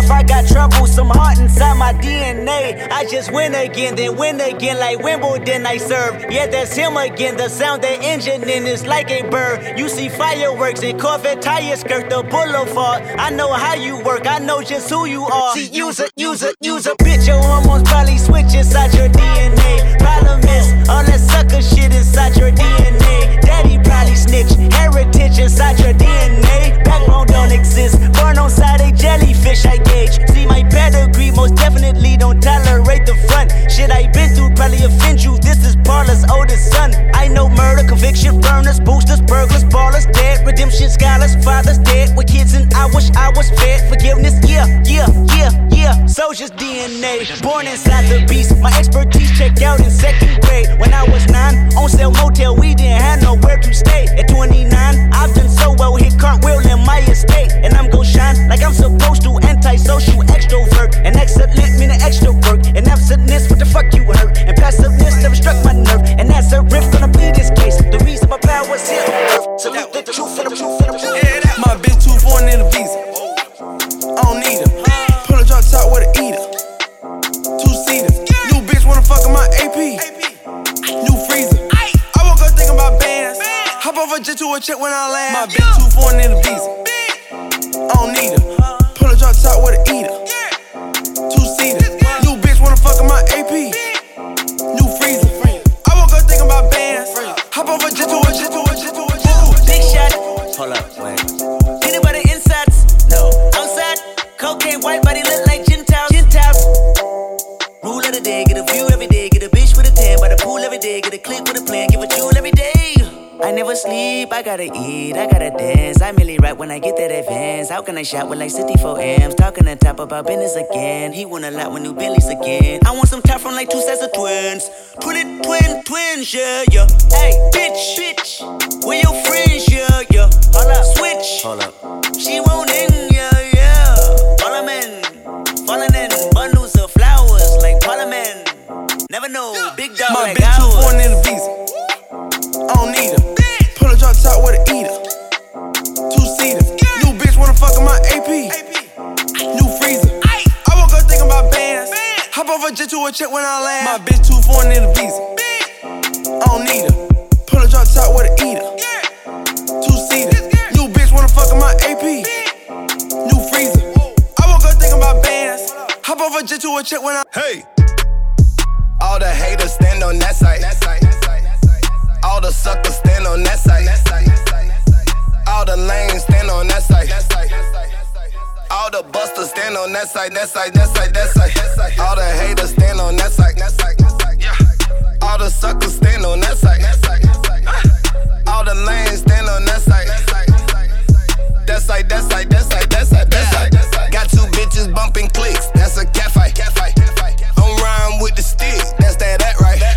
I got off, I got trouble, some heart inside my DNA. I just win again, then win again like Wimbledon I serve. Yeah, that's him again. The sound that engine in is like a bird. You see fireworks and Corvette tires skirt the boulevard. I know how you work, I know just who you are. See, use a, use a, use a bitch. Your hormones probably switch inside your DNA. Problem is, all that sucker shit inside your DNA. Daddy probably snitch, heritage inside your DNA. Backbone don't exist, born on side a jellyfish I gauge. See my pedigree, most definitely don't tolerate the front. Shit I been through probably offend you. This is Parlor's oldest son. I know murder, conviction, burners, boosters, burglars, ballers, dead, redemption, scholars, fathers dead with kids, and I wish I was fed. Forgiveness, yeah, yeah, yeah, yeah. Soldier's DNA, born inside the beast. My expertise checked out in second grade when I was nine. On sale motel, we didn't have nowhere to stay. At 29, I've done so well, hit cartwheel in my estate, and I'm gon' shine like I'm supposed to. Antisocial extrovert, and excellent meaning extra work, and absentness, what the fuck you hurt, and passiveness never struck my nerve, and that's a riff gonna be this case. The reason my power's here on earth, salute the truth and the truth and the truth. My bitch too foreign in a visa. I don't need her. Pull a drop top with an eater. Two seater. New bitch wanna fuck in my AP. New freezer. I woke up thinking about bands. Hop off a jet to a check when I land. My bitch too foreign in a visa. I don't need her. Pull a drop top with an eater. Two seater. New bitch wanna fuck in my AP. New freezer. I woke up thinking about bands. Hop off a jet to a jet to a jet to a jet to a Big shot, Hold up, wait. anybody insides? No. Outside, cocaine white body look like Gentiles. Gentiles. Rule of the day, get a view every day, get a bitch with a tan by the pool every day, get a click with a plan, give a jewel every day. I never sleep, I gotta eat, I gotta dance. I merely rap when I get that advance. How can I shot with like 64 amps? Talking to top about business again. He want a lot with new Bentleys again. I want some top from like two sets of twins. Twin twin, twins, yeah, yeah. Hey, bitch, bitch, where your friends, yeah, yeah. Hold up, switch. Hold up. She won't in, yeah, yeah. Parliament, falling in bundles of flowers like Parliament. Never know, big dog My like bitch too ours. foreign in the visa. I don't need her top with a eater. Two seater. New bitch wanna fuck on my AP. New freezer. I woke up thinking about bands. Hop off a jet to a check when I land. My bitch too foreign in a visa. I don't need her. Pull a drop top with a eater. Two seater. New bitch wanna fuck on my AP. New freezer. I woke up thinking about bands. Hop off a jet to a check when I. Hey. All the haters stand on that side. That side. All the suckers stand on that side. All the lanes stand on that side. All the busters stand on that side, that side, that side, that side. All the haters stand on that side. All the suckers stand on that side. All the lanes stand on that side. That side, that side, that side, that side, that side. Got two bitches bumping clicks. That's a cat fight. I'm riding with the stick. That's that, that right.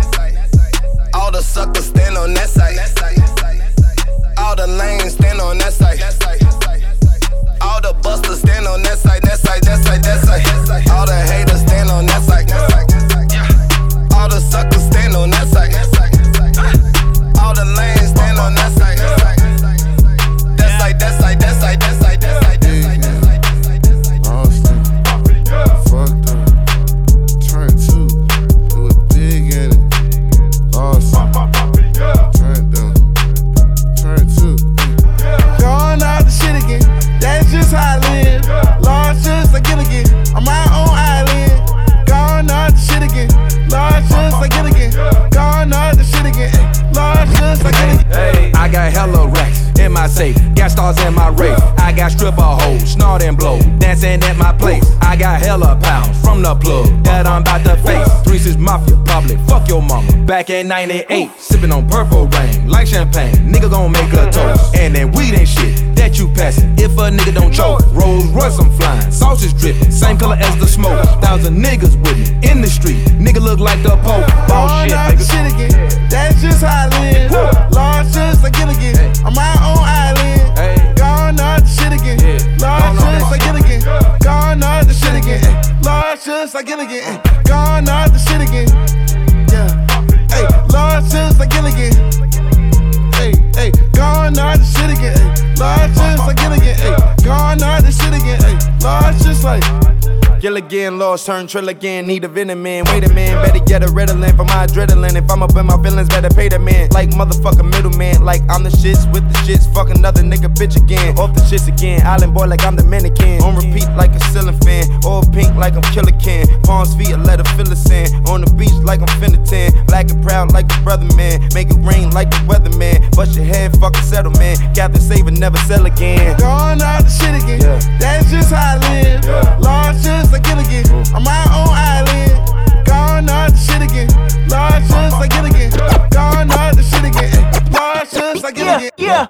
Trill again. Need a venom man. Wait a minute, get a Ritalin for my adrenaline. If I'm up in my feelings, better pay the man. Like motherfucker middleman. Like I'm the shits with the shits. Fuck another nigga bitch again. Off the shits again. Island boy like I'm the mannequin. On repeat like a ceiling fan. All pink like I'm killer can. Palms feet, a letter fill of sand. On the beach like I'm finna tan. Black and proud like a brother man. Make it rain like the weatherman. Bust your head, fucking settle man. Captain Saver, never sell again. Going out the shit again. That's just how I live. Large just like Gilligan. Mm. I'm my own island. Gone out the shit again. Large just like Gilligan. Gone out the shit again. Large just like Gilligan. Yeah.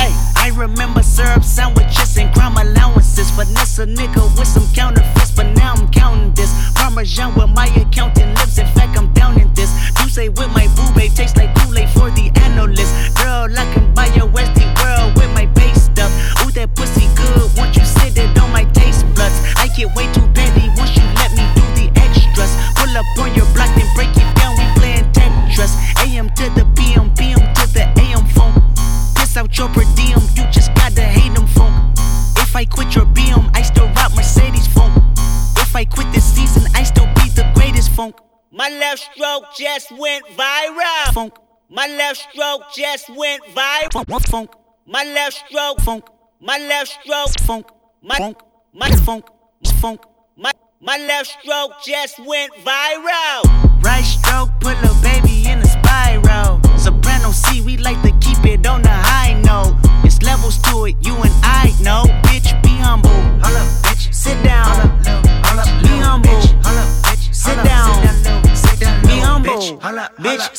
Hey, I remember syrup sandwiches and crime allowances. Finesse a nigga with some counterfeits, but now I'm counting this. Parmesan with my accountant lips. In fact, I'm down in this. You say with my boo babe tastes like Kool-Aid for the analyst. Girl, I can buy your Westie world with my base stuff. Ooh, that pussy good. Once you sit it on my taste buds, I get way too your per diem, you just gotta hate them funk. If I quit your BM, I still rock Mercedes funk. If I quit this season, I still be the greatest funk. My left stroke just went viral. Funk. My left stroke just went viral. Funk. My left stroke funk. My left stroke funk. My funk. My funk. Funk. My my left stroke just went viral. Right stroke put a baby in a spiral. Soprano C, we like to keep it on the high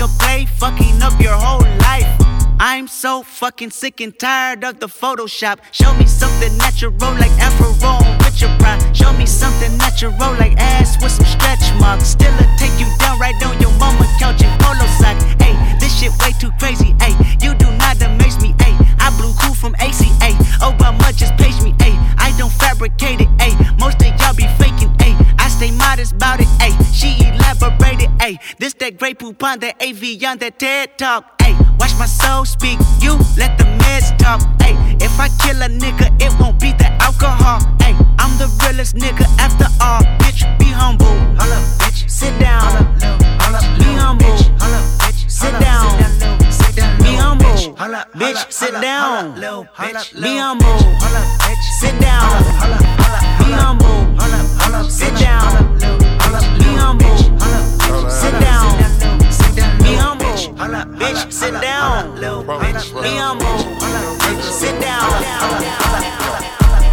A play, fucking up your whole life. I'm so fucking sick and tired of the Photoshop. Show me something natural like Afro with your pride. Show me something natural like ass with some stretch marks. Still a take you down right on your mama couch in polo sock. Hey, this shit way too crazy. Hey, you do not amaze me. Hey, I blew cool from ACA. Obama just page me. Hey, I don't fabricate it. Hey, most of y'all be faking. Stay modest about it. Hey, she elaborated. Hey, this that great poop on that AV on that TED talk. ayy. Watch my soul speak, you let the meds talk. Ay, if I kill a nigga, it won't be the alcohol. Ay, I'm the realest nigga after all. Bitch, be humble. Holla, bitch. Sit down. Holla, be humble. Holla, bitch. Sit down. Be humble. Bitch, sit down. Be humble. Sit down. Be humble. Bitch. Sit down. Be humble. Sit down. Be humble. Bitch, sit down. Be humble. Sit down.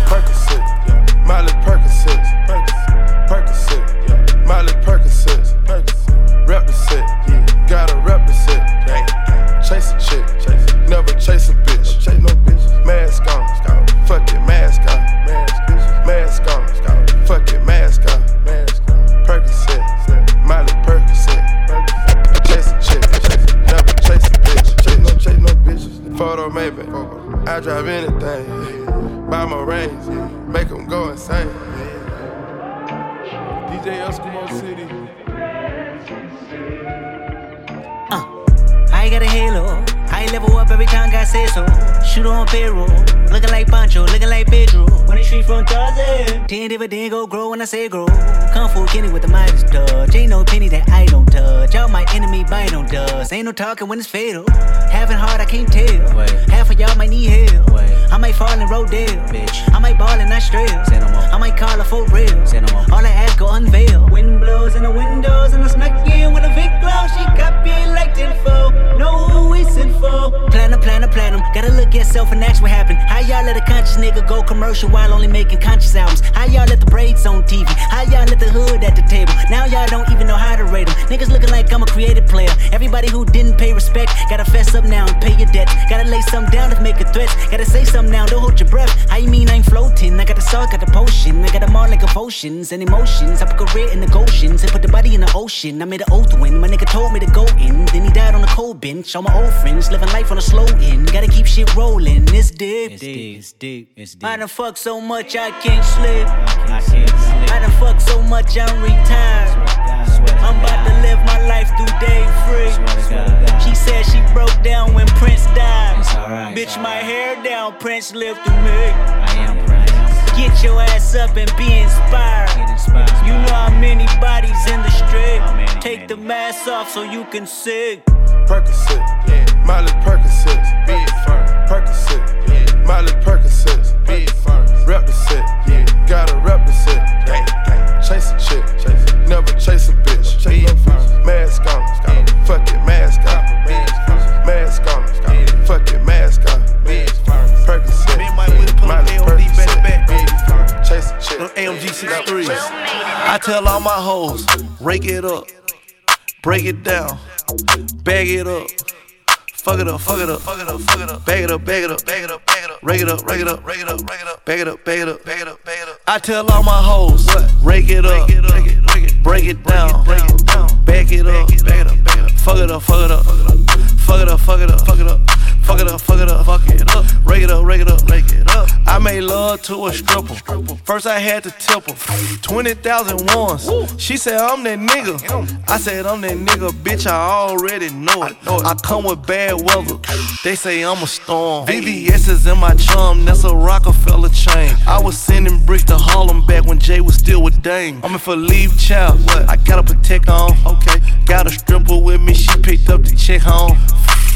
Percocet, Miley Percocet, Percocet, Miley drive anything, buy my range, make them go insane. DJ Eskimo City. Uh, I got a halo. I level up every time God says so. Shoot on payroll. Looking like Pancho, looking like Pedro. The street from Tarzan. Ten dividend go grow when I say grow. Kung Fu Kenny with the Midas touch. Ain't no penny that I don't touch. Y'all my enemy bite on dust. Ain't no talking when it's fatal. Having hard, I can't tell. Half of y'all might need help. I might fall in Rodale. Bitch. I might ball in Australia. I might call her for real. All I ask go unveil. Wind blows in the windows and I snuck in with a Vic glow. She got me like tenfold. Know who we sent for. Platinum, platinum, platinum. Gotta look at self and ask what happened. How y'all let a conscious nigga go commercial while only making conscious albums? How y'all let the braids on TV? How y'all let the hood at the table? Now y'all don't even know how to rate them. Niggas looking like I'm a creative player. Everybody who didn't pay respect, gotta fess up now and pay your debts. Gotta lay something down to make a threat. Gotta say something now, don't hold your breath. How you mean I ain't floating? I got the salt, got the potion. I got them all like emotions and emotions. I put career in the Goshen and put the body in the ocean. I made an oath when my nigga told me to go in. Then he died on a cold bench. All my old friends living life on a slow end. Gotta keep shit rolling. It's deep. It's deep. It's deep. It's deep. I done fuck so much I can't sleep. I can't sleep. I done fuck so much I'm retired. I'm about to live my life through day free. She said she broke down when Prince died. Bitch, my hair down, Prince lived through me. I am Prince. Get your ass up and be inspired. You know how many bodies in the street. Take the mask off so you can see. Percocet, it up, break it down, bag it up. Fuck it up, fuck it up, fuck it up, fuck it up, bag it up, bag it up, bag it up, bag it up, rake it up, rake it up, rake it up, rake it up, bag it up, bag it up, bag it up, bag it up. I tell all my hoes, rake it up, break it down, bag it up, bag it up, fuck it up, fuck it up, fuck it up, fuck it up, fuck it up, fuck it up, fuck it up, fuck it up, rake it up, rake it up, rake it up. I made love to a stripper. First I had to tip her 20,000 once. She said I'm that nigga. I said I'm that nigga, bitch. I already know it. I come with bad weather. They say I'm a storm. VVS is in my chum. That's a Rockefeller chain. I was sending bricks to Harlem back when Jay was still with Dame. I'm in for leave child. I gotta protect on. Okay. Got a stripper with me. She picked up the check home.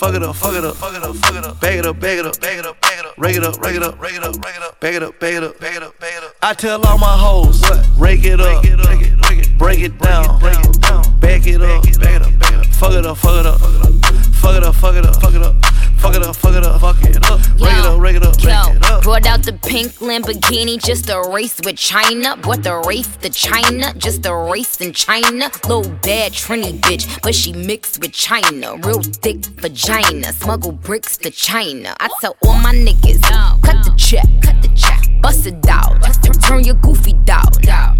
Fuck it up, fuck it up, fuck it up, fuck it up. Bag it up, bag it up, bag it up, bag it up. Rake it up, rake it up, rake it up, rake it up. Bag it up, bag it up, bag it up, bag it up. I tell all my hoes, what? Rake it up, break it, break it down, break it down. Back it up, bag it up, bag it up. Fuck it up, fuck it up, fuck it up, fuck it up, fuck it up. Fuck it up, fuck it up, fuck it up. Rake it up, rake it up, rake it up. Brought out the pink Lamborghini just to race with China. Brought the race to China just to race in China. Little bad Trini bitch, but she mixed with China. Real thick vagina. Smuggle bricks to China. I tell all my niggas, cut the check, cut the check. Bust it down, turn your goofy down.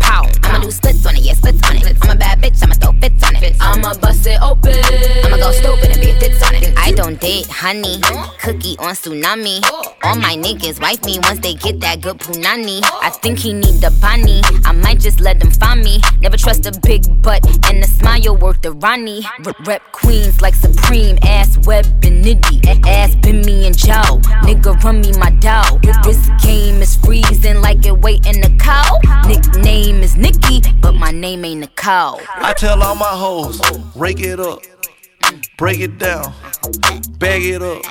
Pow, I'ma do splits on it, yeah, splits on it. I'm a bad bitch, I'ma throw fits on it. I'ma bust it open. I'ma go stupid and be a tits on it. I don't date honey, cookie on tsunami. All my niggas wife me once they get that good punani. I think he need the bunny. I might just let them find me. Never trust a big butt and the smile worth the Ronnie. Rep queens like Supreme, ass web and nitty. Ass me and Joe. Nigga run me my dough. This game is freezing like it waiting to cow. Nickname is Nikki, but my name ain't Nicole. I tell all my hoes, rake it up, break it down, bag it up.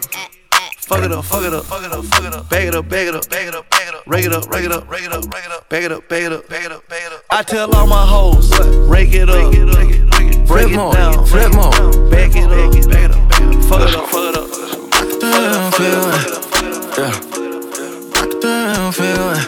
Fuck it up, fuck it up, fuck it up, fuck it up. Bag it up, bag it up, bag it up, bag it up. Rake it up, rake it up, rake it up, rake it up. Bag it up, bag it up, bag it up, bag it up. I tell all my hoes, rake it up, break it down, flip more. Bag it up, bag it up, bag it up. Fuck it up, fuck it up. Damn, feel it. Yeah. Damn, feel it.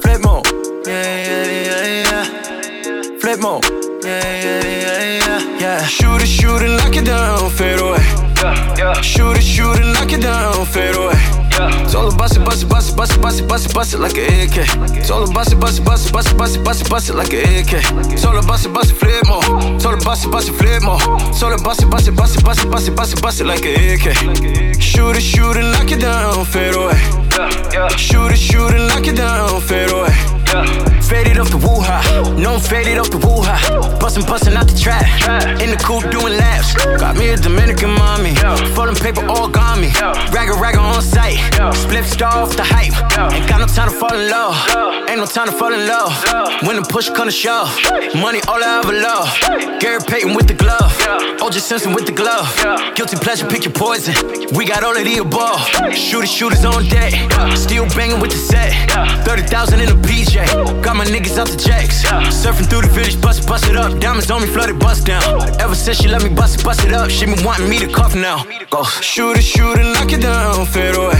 Flip more. Yeah, yeah, yeah, yeah. Flip more. Yeah, yeah, yeah, yeah. Yeah. Shoot it, shoot it, knock it down, fade away. Yeah, yeah. Shoot it, shoot it, knock it down, fade away. It's all bust it, bust it, bust it, bust it, bust it, bust it, bust it like an AK. All about bust it, bust it, bust it, bust it, bust it, bust it, bust it like an AK. All about bust it, bust it, flip more. All about bust it, bust it, flip more. All about bust it, bust it, bust it, bust it, bust it, bust it, bust it like an AK. Shoot it, shoot it, knock it down, fade away. Shoot it, shoot it, knock it down, fade away. Faded off the woo ha, no I'm faded off the woo ha. Bustin', bustin' out the trap, in the coupe doing laps. Got me a Dominican mommy, folding paper origami. Ragga ragga on site, split star off the hype. Ain't got no time to fall in love, ain't no time to fall in love. When the push come to shove, money all I ever love. Gary Payton with the glove, OJ Simpson with the glove. Guilty pleasure, pick your poison. We got all of the above. Shooters, shooters on deck, still banging with the set. Thirty thousand in a PJ, got my niggas out the jacks. Surfing through the village, bust it, bust it up. Diamonds on me, flooded, bust down. Ever since she let me bust it, bust it up, she been wanting me to cough now. Go shoot it, shoot it, knock it down, fade away.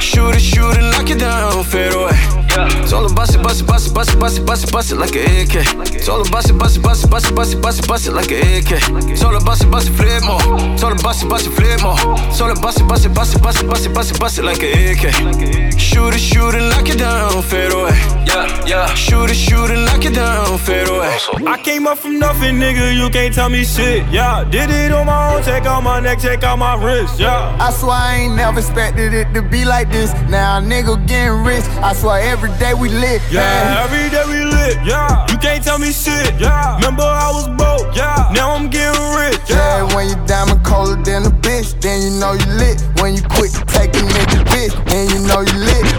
Shoot it, shoot it, knock it down, fade away. It's all about bust it, bust it, bust it, bust it, bust it, bust it, bust it like an AK. It's all about bust it, bust it, bust it, bust it, bust it, bust it, bust it like an AK. It's all about bust it, bust it, flip more. It's all about bust it, bust it, flip more. It's all about bust it, bust it, bust it, bust it, bust it, bust it, bust it like an AK. Shoot it, shoot it, knock it down, fade away. Yeah, yeah. Shoot it, shoot it, knock it down, fade away. I came up from nothing, nigga, you can't tell me shit. Yeah, did it on my own, check out my neck, check out my wrist. Yeah. I swear I ain't never expected it to be like this. Now a nigga getting rich. I swear every day we lit. Yeah, man. every day we lit. Yeah, you can't tell me shit. Yeah, remember I was broke. Yeah, now I'm getting rich. Yeah, when you diamond colder than a bitch, then you know you lit. When you quit taking nigga bitch, then you know you lit.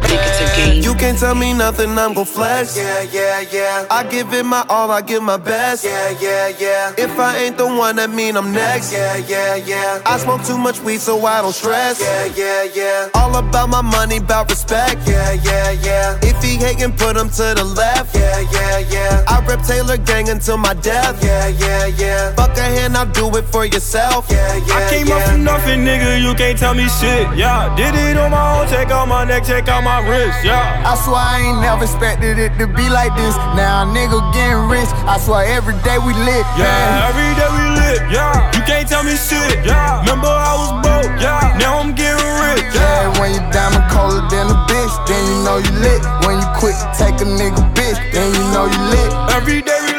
You can't tell me nothing, I'm gon' flex. Yeah, yeah, yeah. I give it my all, I give my best. Yeah, yeah, yeah. If I ain't the one, that mean I'm next. Yeah, yeah, yeah. I smoke too much weed, so I don't stress. Yeah, yeah, yeah. All about my money, about respect. Yeah, yeah, yeah. If he hatin', put him to the left. Yeah, yeah, yeah. I rep Taylor Gang until my death. Yeah, yeah, yeah. Fuck a hand, I'll do it for yourself. Yeah, yeah, I came yeah. up from nothing, nigga, you can't tell me shit. Yeah, did it on my own, check out my neck, check out my wrist. Yeah. I swear I ain't never expected it to be like this. Now a nigga getting rich. I swear every day we lit. Yeah, man. every day we lit. Yeah, you can't tell me shit. Yeah, remember I was broke. Yeah, now I'm getting rich. Yeah, when you diamond colder than a bitch, then you know you lit. When you quit take a nigga bitch, then you know you lit. Every day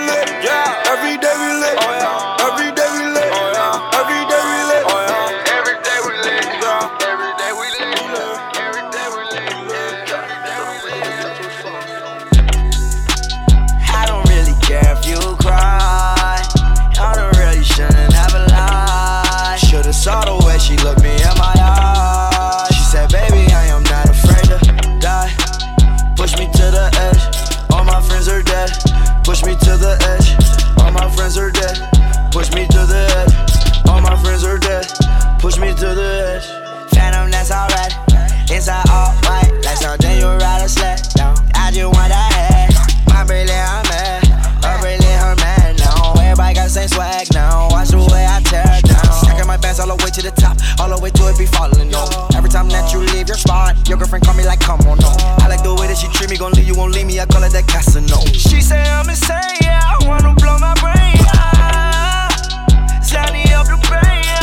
me to the edge. Phantom, that's alright. Inside all white, like something you ride a sled down. I just want that head. My brilliant, I'm mad. My brilliant, her man now. Everybody got the same swag now. Watch the way I tear down. Stacking my bands all the way to the top, all the way to it be falling on. Every time that you leave your spot, your girlfriend call me like, come on, no. I like the way that she treat me, gon' leave you, won't leave me. I call it that Casino. She say I'm insane, yeah. I wanna blow my brain. Yeah. Sunny up the brain, yeah.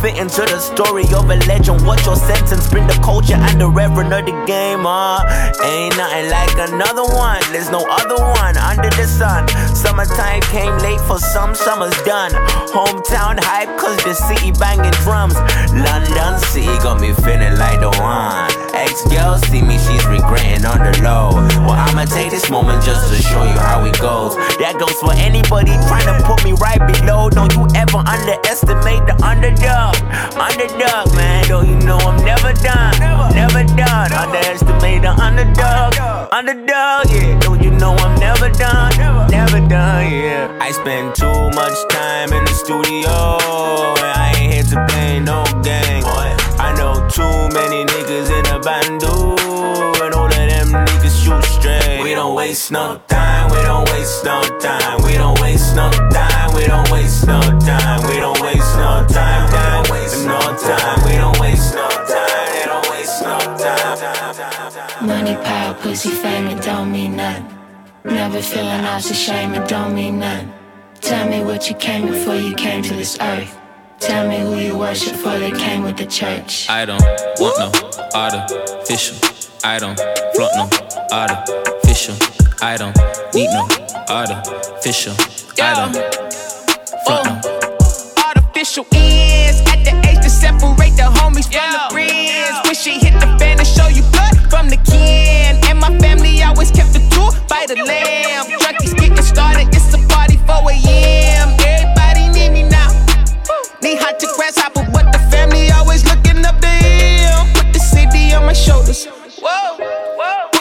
It's into the story of a legend. What's your sentence? Bring the culture and the reverend of the game, huh? Ain't nothing like another one. There's no other one under the sun. Summertime came late for some, summer's done. Hometown hype, cause the city banging drums. London City got me feeling like the one. Ex girl see me, she's regretting on the low. Well, I'ma take this moment just to show you how it goes. That goes for anybody trying to put me right below. Don't you ever underestimate the underdog. Underdog, man. Don't you know I'm never done. Never done. Underestimate the underdog. Underdog, yeah. Don't you know I'm never done. Never done, yeah. I spend too much time in the studio. And I ain't here to play no game. I know too many niggas in the bando. And all of them niggas shoot straight. We don't waste no time. We don't waste no time. We don't waste no time. We don't waste no time. Money, power, pussy, fame, it don't mean nothing. Never feeling lost, shame, it don't mean nothing. Tell me what you came before you came to this earth. Tell me who you worship for they came with the church. I don't want no artificial. I don't flaunt no artificial. I don't need no artificial. I don't flaunt no. Oh, artificial ends at the age to separate the homies from the friends. When she hit the fan to show you blood from the kin. Always kept the tool by the lamb. Junkies getting started, it's a party 4 a.m. Everybody need me now. Need hot to grasshopper, but the family always looking up the hill. Put the city on my shoulders. Whoa, whoa.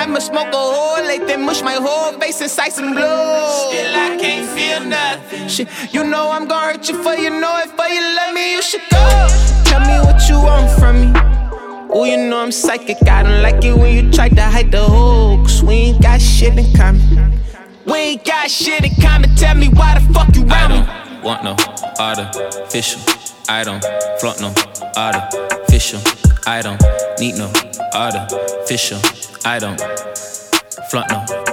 I'ma smoke a whole late, then mush my whole face inside some blue. Still, I can't feel nothing. Shit, you know I'm gonna hurt you for you know it, for you love me, you should go. Tell me what you want from me. Oh, you know I'm psychic. I don't like it when you try to hide the hooks. We ain't got shit in common. We ain't got shit in common. Tell me why the fuck you around me. don't want no artificial. I don't flaunt no artificial. I don't need no artificial. I don't flaunt no.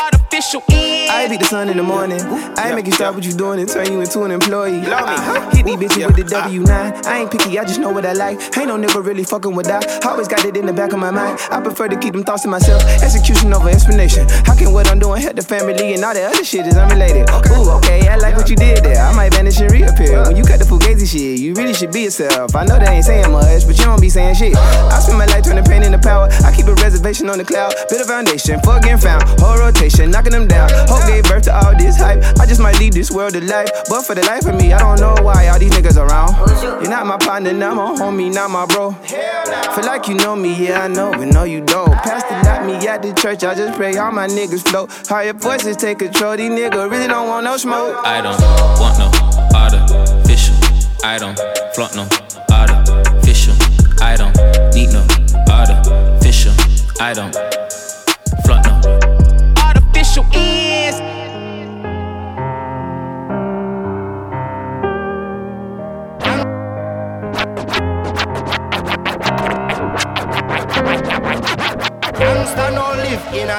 Artificial ends. I beat the sun in the morning. I ain't make you stop what you doing and turn you into an employee. Uh, hit these bitches with the W9. I ain't picky, I just know what I like. Ain't no nigga really fucking with that. Always got it in the back of my mind. I prefer to keep them thoughts to myself. Execution over explanation. How can what I'm doing help the family and all that other shit is unrelated? Ooh, okay, I like what you did there. I might vanish and reappear. When you cut the fugazi shit. You really should be yourself. I know they ain't saying much, but you don't be saying shit. I spend my life turning pain into power. I keep a reservation on the cloud. Build a foundation, fuck getting found. Whole rotation, knocking them down. Hope gave birth to all this hype. I just might leave this world alive. But for the life of me, I don't know why all these niggas around. You're not my partner, not my homie, not my bro. Feel like you know me, yeah, I know, but no, you don't. Pastor locked me at the church, I just pray all my niggas float. Higher voices take control, these niggas really don't want no smoke. I don't want no artificial. I don't flaunt no artificial. I don't need no artificial. I don't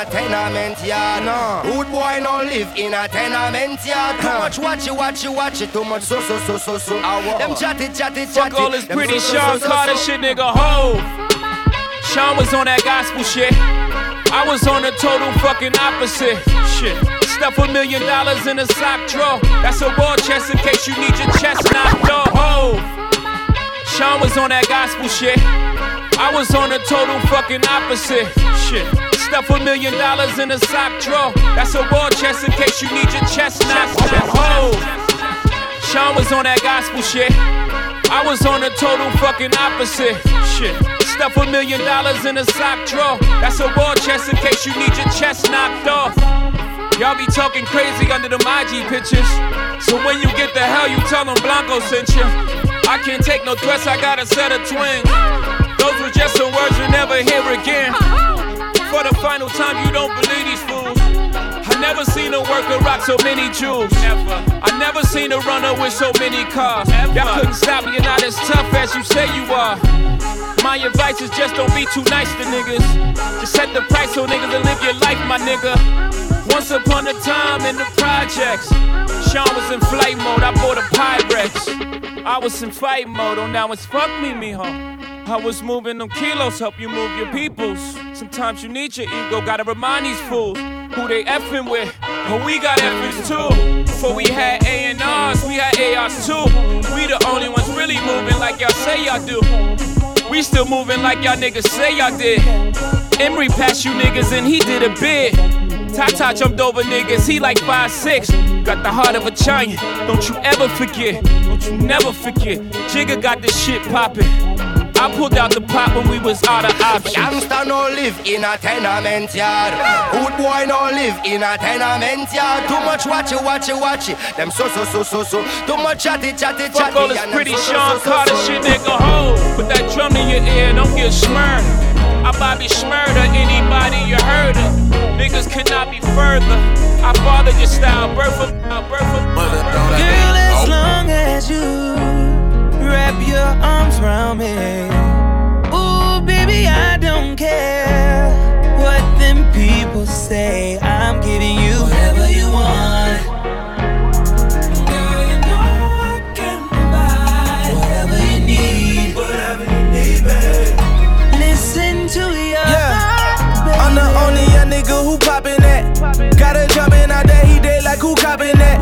a tenement yard. No. Rude boy no live in a tenement yard. Too much watch it, watch it, watch it. Too much so so so so so. Them chatty chatty chatty. Fuck all this pretty so, Sean so, Carter shit, nigga. Ho. Sean was on that gospel shit. I was on the total fucking opposite shit. Stuff a million dollars in a sock drawer. That's a war chest in case you need your chest knocked off. Ho. Sean was on that gospel shit. I was on the total fucking opposite shit. Stuff a million dollars in a sock drawer. That's a war chest in case you need your chest knocked off. Ho. Sean was on that gospel shit. I was on the total fucking opposite shit. Stuff a million dollars in a sock drawer. That's a war chest in case you need your chest knocked off. Y'all be talking crazy under the IG pictures. So when you get the hell, you tell them Blanco sent you. I can't take no threats, I got a set of twins. Those were just some words you'll never hear again. For the final time, you don't believe these fools. I never seen a worker rock so many jewels. Never. I never seen a runner with so many cars. Y'all couldn't stop me, you're not as tough as you say you are. My advice is just don't be too nice to niggas. Just set the price so niggas will live your life, my nigga. Once upon a time in the projects, Sean was in flight mode. I bought a Pyrex. I was in fight mode. Oh, now it's fuck me, mijo. I was moving them kilos, help you move your peoples. Sometimes you need your ego, gotta remind these fools who they effing with. But we got effings too. Before we had A&Rs, we had ARs too. We the only ones really moving like y'all say y'all do. We still moving like y'all niggas say y'all did. Emory passed you niggas and he did a bid. Tata jumped over niggas, he like 5'6. Got the heart of a giant, don't you ever forget. Don't you never forget. Jigga got this shit poppin'. I pulled out the pop when we was out of options. Gangsta no live in a tenement yard. Good boy no live in a tenement yard. Too much watch it, watch it, watch it. Them so so so so so. Too much chatty chatty chatty. Fuck all this pretty so, so, Sean so, so, Carter so. shit, nigga. Ho, put that drum in your ear, don't get smurred. I Bobby Shmurda, anybody you heard of. Niggas cannot be further. I fathered your style, birth of, birth of, Girl, as long as you wrap your arms around me. Ooh, baby, I don't care what them people say. I'm giving you whatever you want. Girl, you know I can provide whatever you need. Whatever you need, babe. Listen to your heart, I'm the only young nigga who poppin' that. Got her jumping out that he dead like who copping that.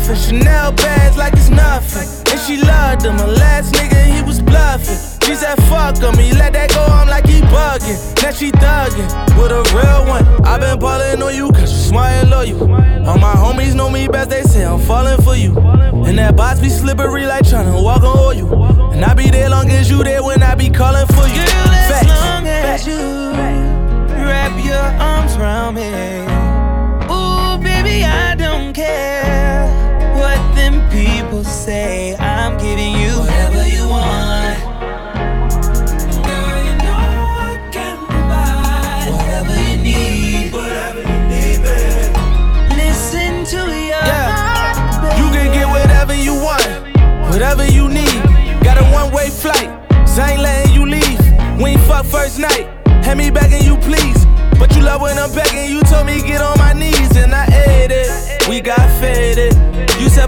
Cuffin', Chanel bags like it's nothing. And she loved him, her last nigga, he was bluffing. She said, fuck him, he let that go, I'm like he bugging. Now she thuggin' with a real one. i been ballin' on you, cause you smart and loyal. All my homies know me best, they say I'm falling for you. And that box be slippery like tryna walk on oil. And I be there long as you there when I be calling for you. Girl, as Facts. long as you wrap your arms around me. Say. I'm giving you whatever you want. Girl, you know I can provide whatever you need. Whatever you need, babe. Listen to your heart, You can get whatever you want, whatever you need. Got a one way flight, so I ain't letting you leave. We ain't fuck first night, had me begging you please. But you love when I'm begging, you told me get on my knees, and I ate it. We got faded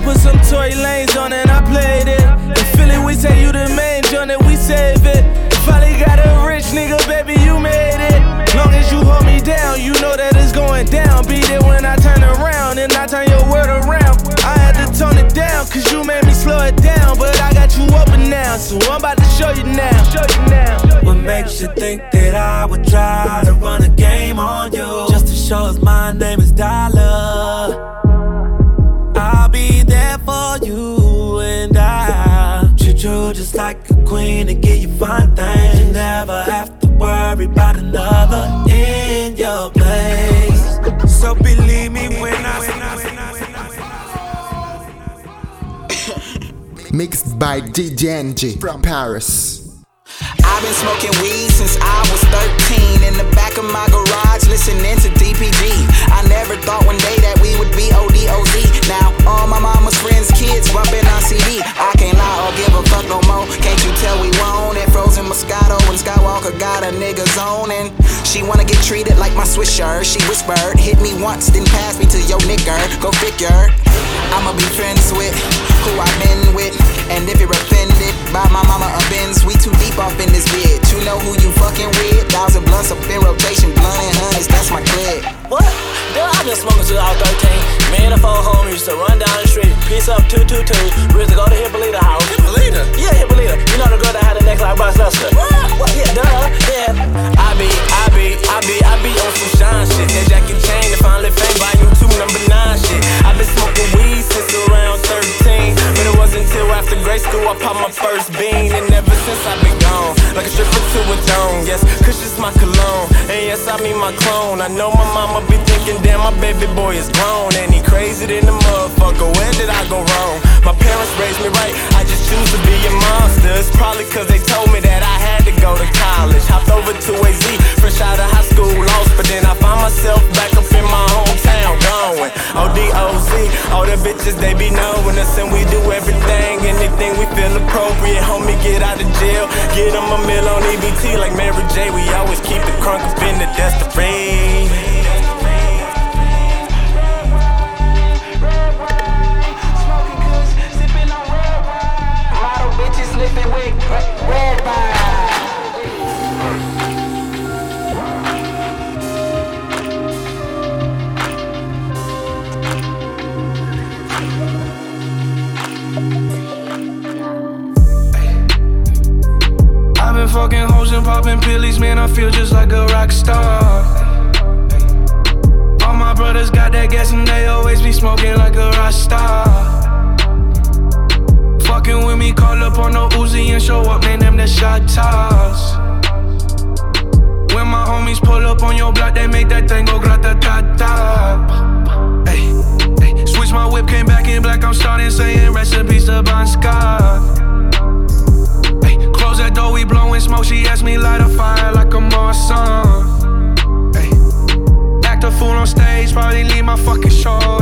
put some Tory Lanez on and I played it. In Philly, we say you the main joint and we save it. Finally got a rich nigga, baby, you made it. Long as you hold me down, you know that it's going down. Beat it when I turn around and I turn your world around. I had to tone it down, cause you made me slow it down. But I got you open now, so I'm about to show you now. Show you now. What makes you think that I would try to run a game on you? Just to show us my name is Dollar. You just like a queen and give you fine things. You never have to worry about another in your place. So believe me when I. Mixed by DJ from Paris. I've been smoking weed since I was 13 in the back of my garage listening to DPG. I never thought one day that we would be ODOZ. Now all my mama's friends' kids bumping on CD. I can't lie or give a fuck no more. Can't you tell we want it? Frozen Moscato and Skywalker got a nigga zoning. She wanna get treated like my Swisher. She whispered, hit me once, then pass me to your nigger. Go figure. I'ma be friends with who I've been with. And if you're offended by my mama Benz, we too deep off in this bed. You know who you fucking with? Thousand blunts up in rotation, blunt and honeys, that's my clip. What? Duh, I've been smoking since I was 13. Me and the phone home used to run down the street, piece up 222. We used to go to Hippolyta house. Hippolyta? Yeah, Hippolyta. You know the girl that had the neck like Bryce Lester. What? What? Yeah, duh. Yeah. I be, I be, I be, I be on some shine shit. That Jackie Chain, the finally fame, volume 2, number 9 shit. i been smoking weed since around 13. But it wasn't until after grade school I popped my first bean. And ever since I've been gone, like a stripper to a throne. Yes, Kush my cologne. And yes, I mean my clone. I know my mama be thinking, damn, my baby boy is grown. And he crazy than a motherfucker. Where did I go wrong? My parents raised me right. I just choose to be a monster. It's probably cause they told me that I had to go to college. Hopped over to AZ, fresh out of high school, lost. But then I found myself back up in my hometown, going. ODOZ, all the bitches, they be knowing us. And we do everything, anything we feel appropriate. Homie, get out of jail. Get him a meal on EBT like Mary J. We always keep the crunk up in the dust I've been fucking hoes and popping pillies, man. I feel just like a rock star. All my brothers got that gas and they always be smoking like a rock star. Fucking with me, call up on no Uzi and show up, man. Them the shot toss. When my homies pull up on your block, they make that thing go grata ta ta. Hey, hey. Switch my whip, came back in black. I'm starting saying recipes to Bon Scott. Hey, close that door, we blowing smoke. She asked me light a fire like a Marsan. Hey, act a fool on stage, probably leave my fucking show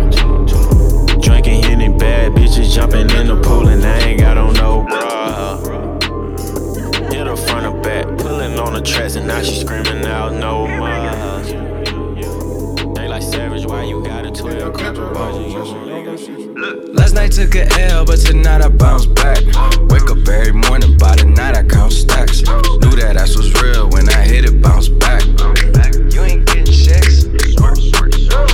Bad bitches jumping in the pool, and I ain't got on no bra. Hit her front or back, pulling on the tracks, and now she screaming out no more. They like savage, why you got a 12 Last night took a L, but tonight I bounce back. Wake up every morning, by the night I count stacks. Knew that ass was real when I hit it, bounce back.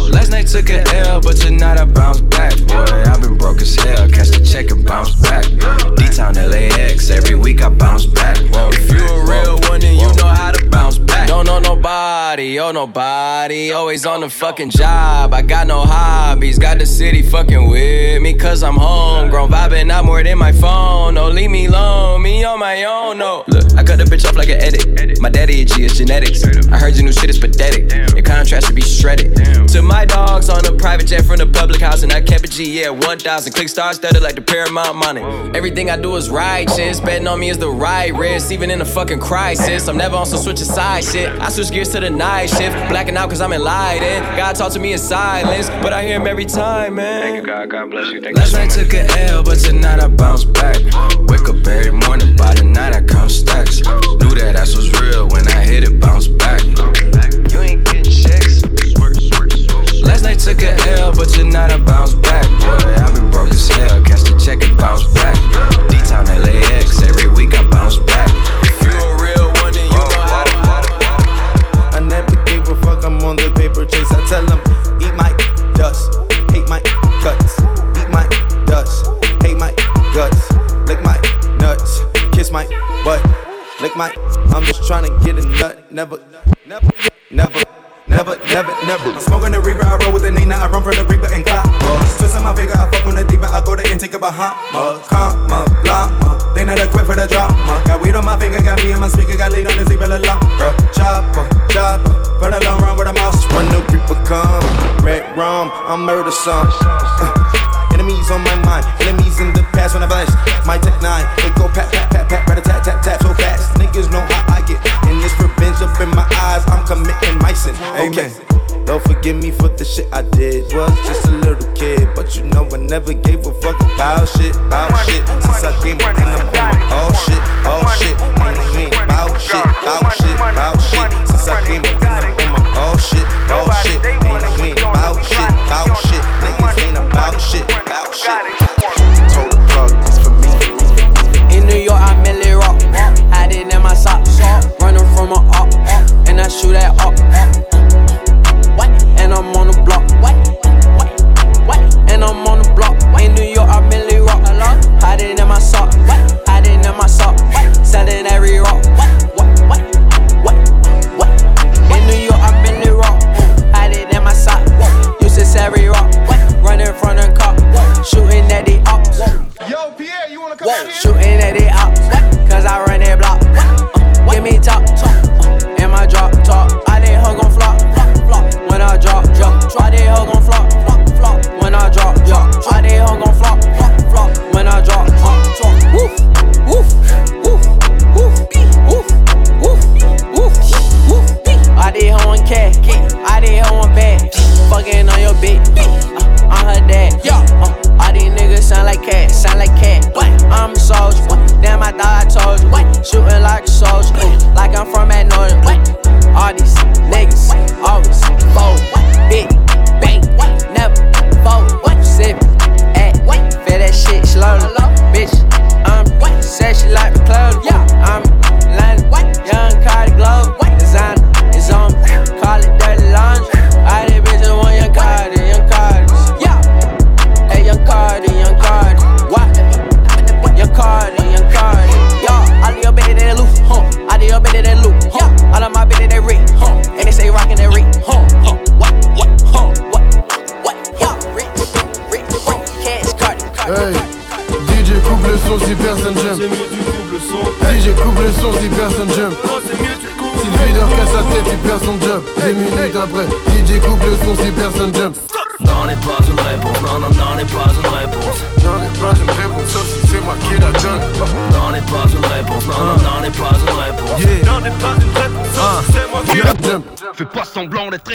Last night took a L, but tonight I bounce back. Boy, I've been broke as hell. Catch the check and bounce back. D-Town LAX, every week I bounce back. If you a real one, then you know how to bounce back. Don't know nobody oh nobody. Always on the fucking job. I got no hobbies. Got the city fucking with me, cause I'm homegrown. Vibing out more than my phone. No, leave me alone. Me on my own, no. Look, I cut the bitch off like an edit. My daddy a G, it's genetics. I heard your new shit is pathetic. Your contrast should be shredded. To my dogs on a private jet from the public house, and I kept a G, yeah, 1,000. Click stars studded like the Paramount money. Everything I do is righteous. Betting on me is the right risk, even in a fucking crisis. I'm never on some switch side shit. I switch gears to the night shift. Blacking out cause I'm enlightened. God talk to me in silence, but I hear him every time, man. Thank you, God. God bless you. Thank Last night took an L, but tonight I bounce back. Wake up every morning, by the night I count stacks. Knew that ass was real when I hit it, bounce back. You ain't getting checks. Last night took an L, but tonight I bounce back. Boy, I been broke as hell. Catch the check and bounce back. D-Town LAX, every week I bounce back. On the paper chase. I tell them, eat my dust, hate my guts. Eat my dust, hate my guts. Lick my nuts, kiss my butt. Lick my, I'm just trying to get a nut. Never, never, never. Never, never, never. I'm smoking the reaper, I roll with the Nina, I run for the reaper and clock. Uh. Twisting my finger, I fuck on the deeper, I go there and take a Bahama. Uh. Comma, llama. Uh. They not equipped for the drama. Got weed on my finger, got me in my speaker, got lead on the zebra, a lot. Chopper, chopper. For the long run with a mouse. When the reaper come, red rum, I'm murder some. Uh, enemies on my mind, enemies in the past when I blast. My tech nine, they go pat, pat, pat, pat, tat, tat, tat so fast. Niggas know how I get, and this revenge up in my eyes. I'm committing my sin. Amen. Don't forgive me for the shit I did. Was just a little kid, but you know I never gave a fuck about shit, about shit. Since I came up and I'm on oh shit, oh shit. Ain't about shit, about shit, about shit. Since I came up and I'm on oh shit, oh shit. Ain't about shit, about shit. Niggas ain't about shit, about shit. And I shoot that up.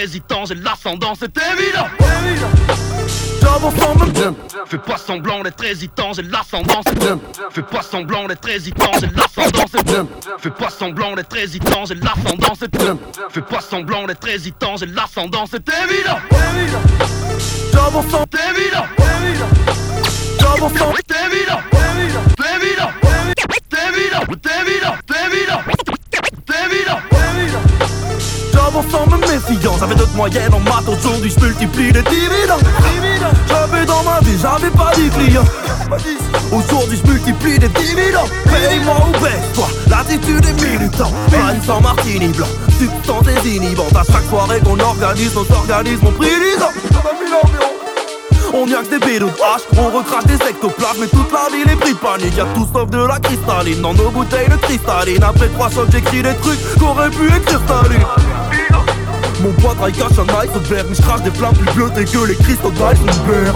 Hésitant, j'ai l'ascendant, c'est évident. Fais pas semblant d'être hésitant, j'ai l'ascendant, c'est Fais pas semblant d'être hésitant, j'ai l'ascendant, c'est Fais pas semblant d'être hésitant, j'ai l'ascendant, c'est Fais pas semblant d'être hésitant, j'ai l'ascendant, c'est évident. Double sang, c'est évident. Double en maths aujourd'hui, je multiplie les dividendes. J'avais dans ma vie, j'avais pas de clients. Aujourd'hui, je multiplie les dividendes. Paye-moi ou baisse-toi, l'attitude est militant. Prenne sans martini blanc, substance désinhibante À chaque soirée qu'on organise, nos organismes ont pris on y a que des hache, on recrache des ectoplasmes Mais toute la ville est pris panique Y'a tout sauf de la cristalline dans nos bouteilles de cristalline Après trois chocs j'écris des trucs qu'aurait pu écrire Staline mon poids travaille cache un ice vert. Mais je crache des flammes plus bleutées que les cristaux d'iceberg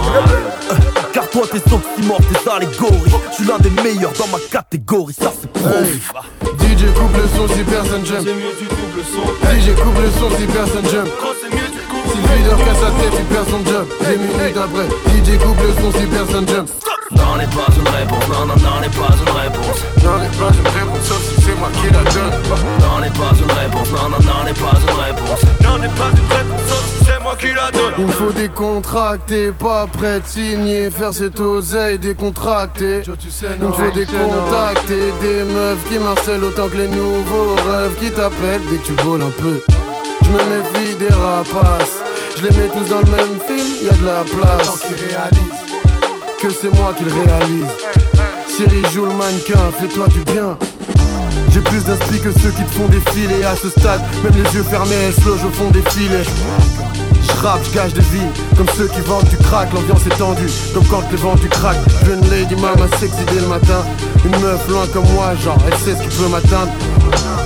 euh, Car toi t'es oxymores, t'es allégories Je suis l'un des meilleurs dans ma catégorie, ça c'est prof DJ coupe le son si personne j'aime. DJ coupe le son si personne j'aime. Si le leader casse sa tête, il perd son job Des minutes après, DJ coupe le son si personne j'aime N'en est pas une réponse, non, non, n'en est pas une réponse N'en est pas une réponse, sauf si c'est moi qui la donne. N'en est pas une réponse, non, non, n'en est pas une réponse N'en est pas une réponse, sauf si c'est moi qui la donne. Il me faut des contractés, pas prêt de signer Faire cette oseille décontractée. Il me faut des contacts et des meufs qui marcellent autant que les nouveaux rêves qui t'appellent dès que tu voles un peu. Je me méfie des rapaces je les mets tous dans le même film, y a de la place que c'est moi qui le réalise. Siri joue le mannequin, fais-toi du bien. J'ai plus d'inspi que ceux qui te font défiler à ce stade. Même les yeux fermés, elles se au fond des filets. Je rappe, je gâche des vies, comme ceux qui vendent du crack, l'ambiance est tendue, comme quand les vents du crack. Je une lady mama sexy dès le matin, une meuf loin comme moi, genre elle sait ce qui peut m'atteindre.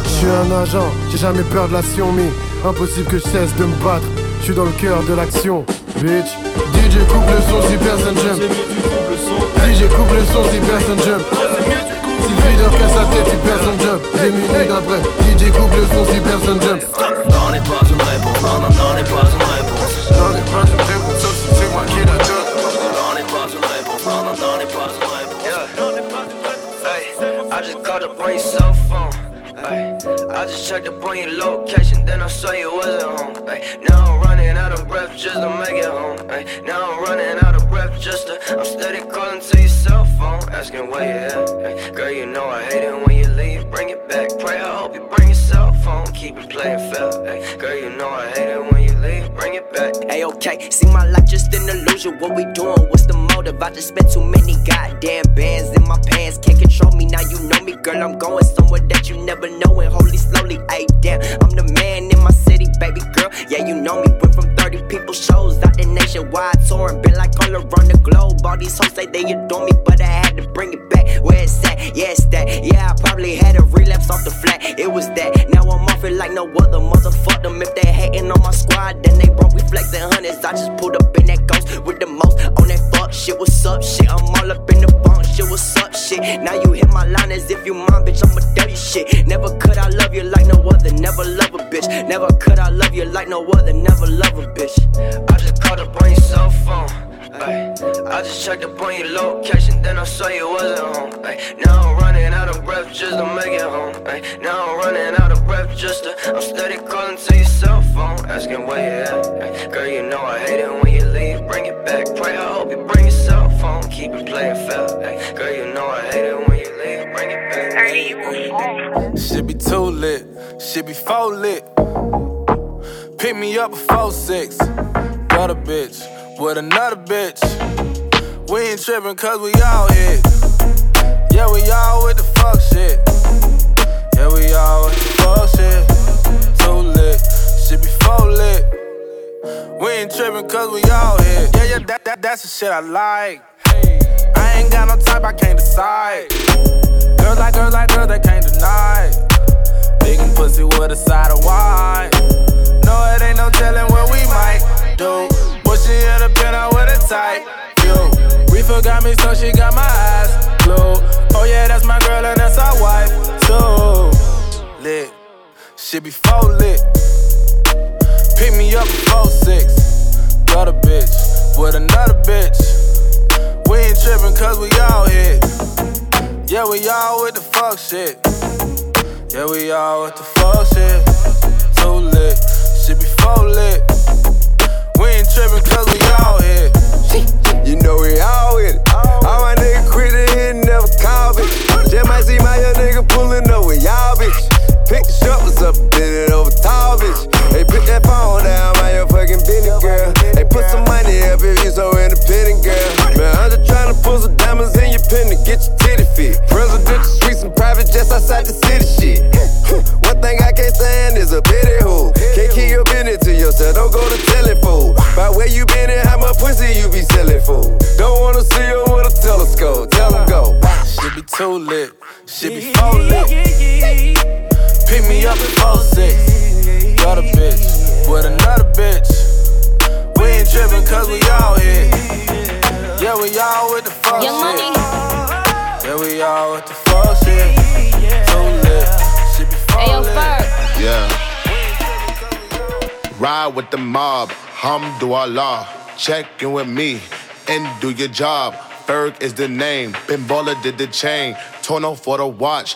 Je suis un agent, j'ai jamais peur de la mais impossible que je cesse de me battre, je suis dans le cœur de l'action, bitch. DJ coupe le son si personne j'aime. DJ coupe le son si personne j'aime. Si le leader casse sa tête, il perd son job. Des minutes après, DJ coupe le son si personne j'aime. N'en est pas une réponse, non, non, n'en est pas une Ay, I just checked up on your location, then I saw you wasn't home. Ay, now I'm running out of breath just to make it home. Ay, now I'm running out of breath just to. I'm steady calling to your cell phone, asking where you at. Ay, girl, you know I hate it when you leave. Bring it back. Pray I hope you bring your cell phone. Keep it playing fair. Girl, you know I hate it when it back. Hey, okay. See my life just an illusion. What we doing? What's the motive? I just spent too many goddamn bands in my pants. Can't control me. Now you know me, girl. I'm going somewhere that you never know. And holy slowly. Hey, damn. I'm the man in my city, baby girl. Yeah, you know me. Went from 30 people shows out the nationwide touring. Been like all around the globe. All these hoes say they adore me, but I had to bring it back. Where it's at? Yeah, it's that. Yeah, I probably had a relapse off the flat. It was that. Now I'm off it like no other. Motherfuck them if they hating on my squad. Then they broke me flexing hundreds. I just pulled up in that ghost with the most on that fuck shit. What's up, shit? I'm all up in the bunk shit. What's up, shit? Now you hit my line as if you mine, bitch. I'ma tell you shit. Never could I love you like no other. Never love a bitch. Never could I love you like no other. Never love a bitch. I just called up on your cell phone. Ay, I just checked up on your location, then I saw you wasn't home. Ay, now I'm running out of breath just to make it home. Ay, now I'm running out of breath just to. I'm steady calling to your cell phone, asking where you at. Ay, girl, you know I hate it when you leave. Bring it back. Pray I hope you bring your cell phone. Keep it playing fair. Ay, girl, you know I hate it when you leave. Bring it back. Shit be too lit, should be full lit. Pick me up before six. Got a bitch with another bitch. We ain't trippin' cause we all hit. Yeah, we all with the fuck shit. Yeah, we all with the fuck shit. Too lit, shit be full lit. We ain't trippin' cause we all hit. Yeah, yeah, that, that, that's the shit I like. I ain't got no type, I can't decide. Girls like girls like girls, they can't deny. Big and pussy with a side of wine. No, it ain't no telling what we might do. Pen out with a tight. Reefer got me, so she got my eyes. Oh yeah, that's my girl and that's our wife too. Lit, shit be full lit. Pick me up before six. Got a bitch with another bitch. We ain't trippin' cause we all hit. Yeah, we all with the fuck shit. Yeah, we all with the fuck shit. Too lit, shit be full lit. Trippin' cause we all hit. You know we all with it. All my niggas quit it and never call bitch. Just might see my young nigga pulling up with y'all bitch. Pick the shovels up, bend it over tall bitch. Hey, put that phone down, my your fucking business girl. Hey, put some money up if you so independent girl. Man, I'm just trying to pull some diamonds in your pen to get your titty fit. Presidential suites and private jets outside the city shit. One thing I can't stand is a too lit. shit be four lit. Pick me up at four six. Got a bitch with another bitch. We ain't trippin' cause we all here. Yeah, we all with the fuck Young shit. Money. Yeah, we all with the fuck shit. Too lit. shit be four lit. Yeah. Ride with the mob. Hum do Allah. Check in with me and do your job. Ferg is the name. Ben did the chain. Torno for the watch.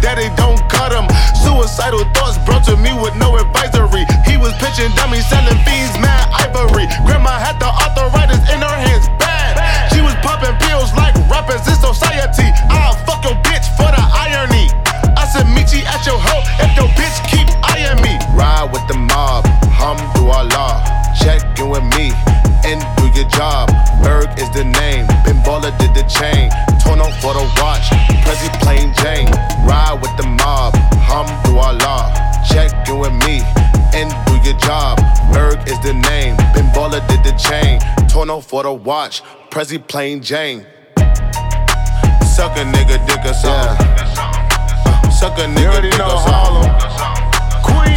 they don't cut him. Suicidal thoughts brought to me with no advisory. He was pitching dummies, selling fiends, mad ivory. Grandma had the arthritis in her hands, bad. She was popping pills like rappers in society. I'll fuck your bitch for the irony. I said, you at your hoe if your bitch keep eyeing me. Ride with the mob, hum do Allah. Check in with me and do your job. Berg is the name. Ben Baller did the chain. Torn on for the watch. Prezi plain Jane. Ride with the mob. Hamdulillah. Check in with me and do your job. Berg is the name. Ben Baller did the chain. Torno for the watch. Prezi plain Jane. Suck a nigga, dick or something. Uh, suck a nigga, dick or something.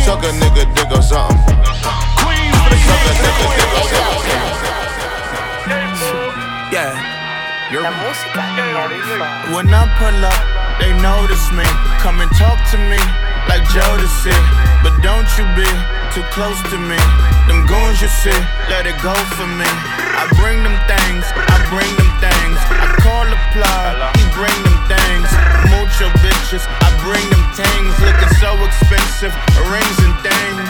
Suck a nigga, dick or something. Suck a nigga, dick or something. Yeah. When I pull up, they notice me. Come and talk to me like Jodeci. But don't you be too close to me. Them goons you see, let it go for me. I bring them things, I bring them things. I call the plug, he bring them things. Mucho bitches, I bring them things. Looking so expensive, rings and things.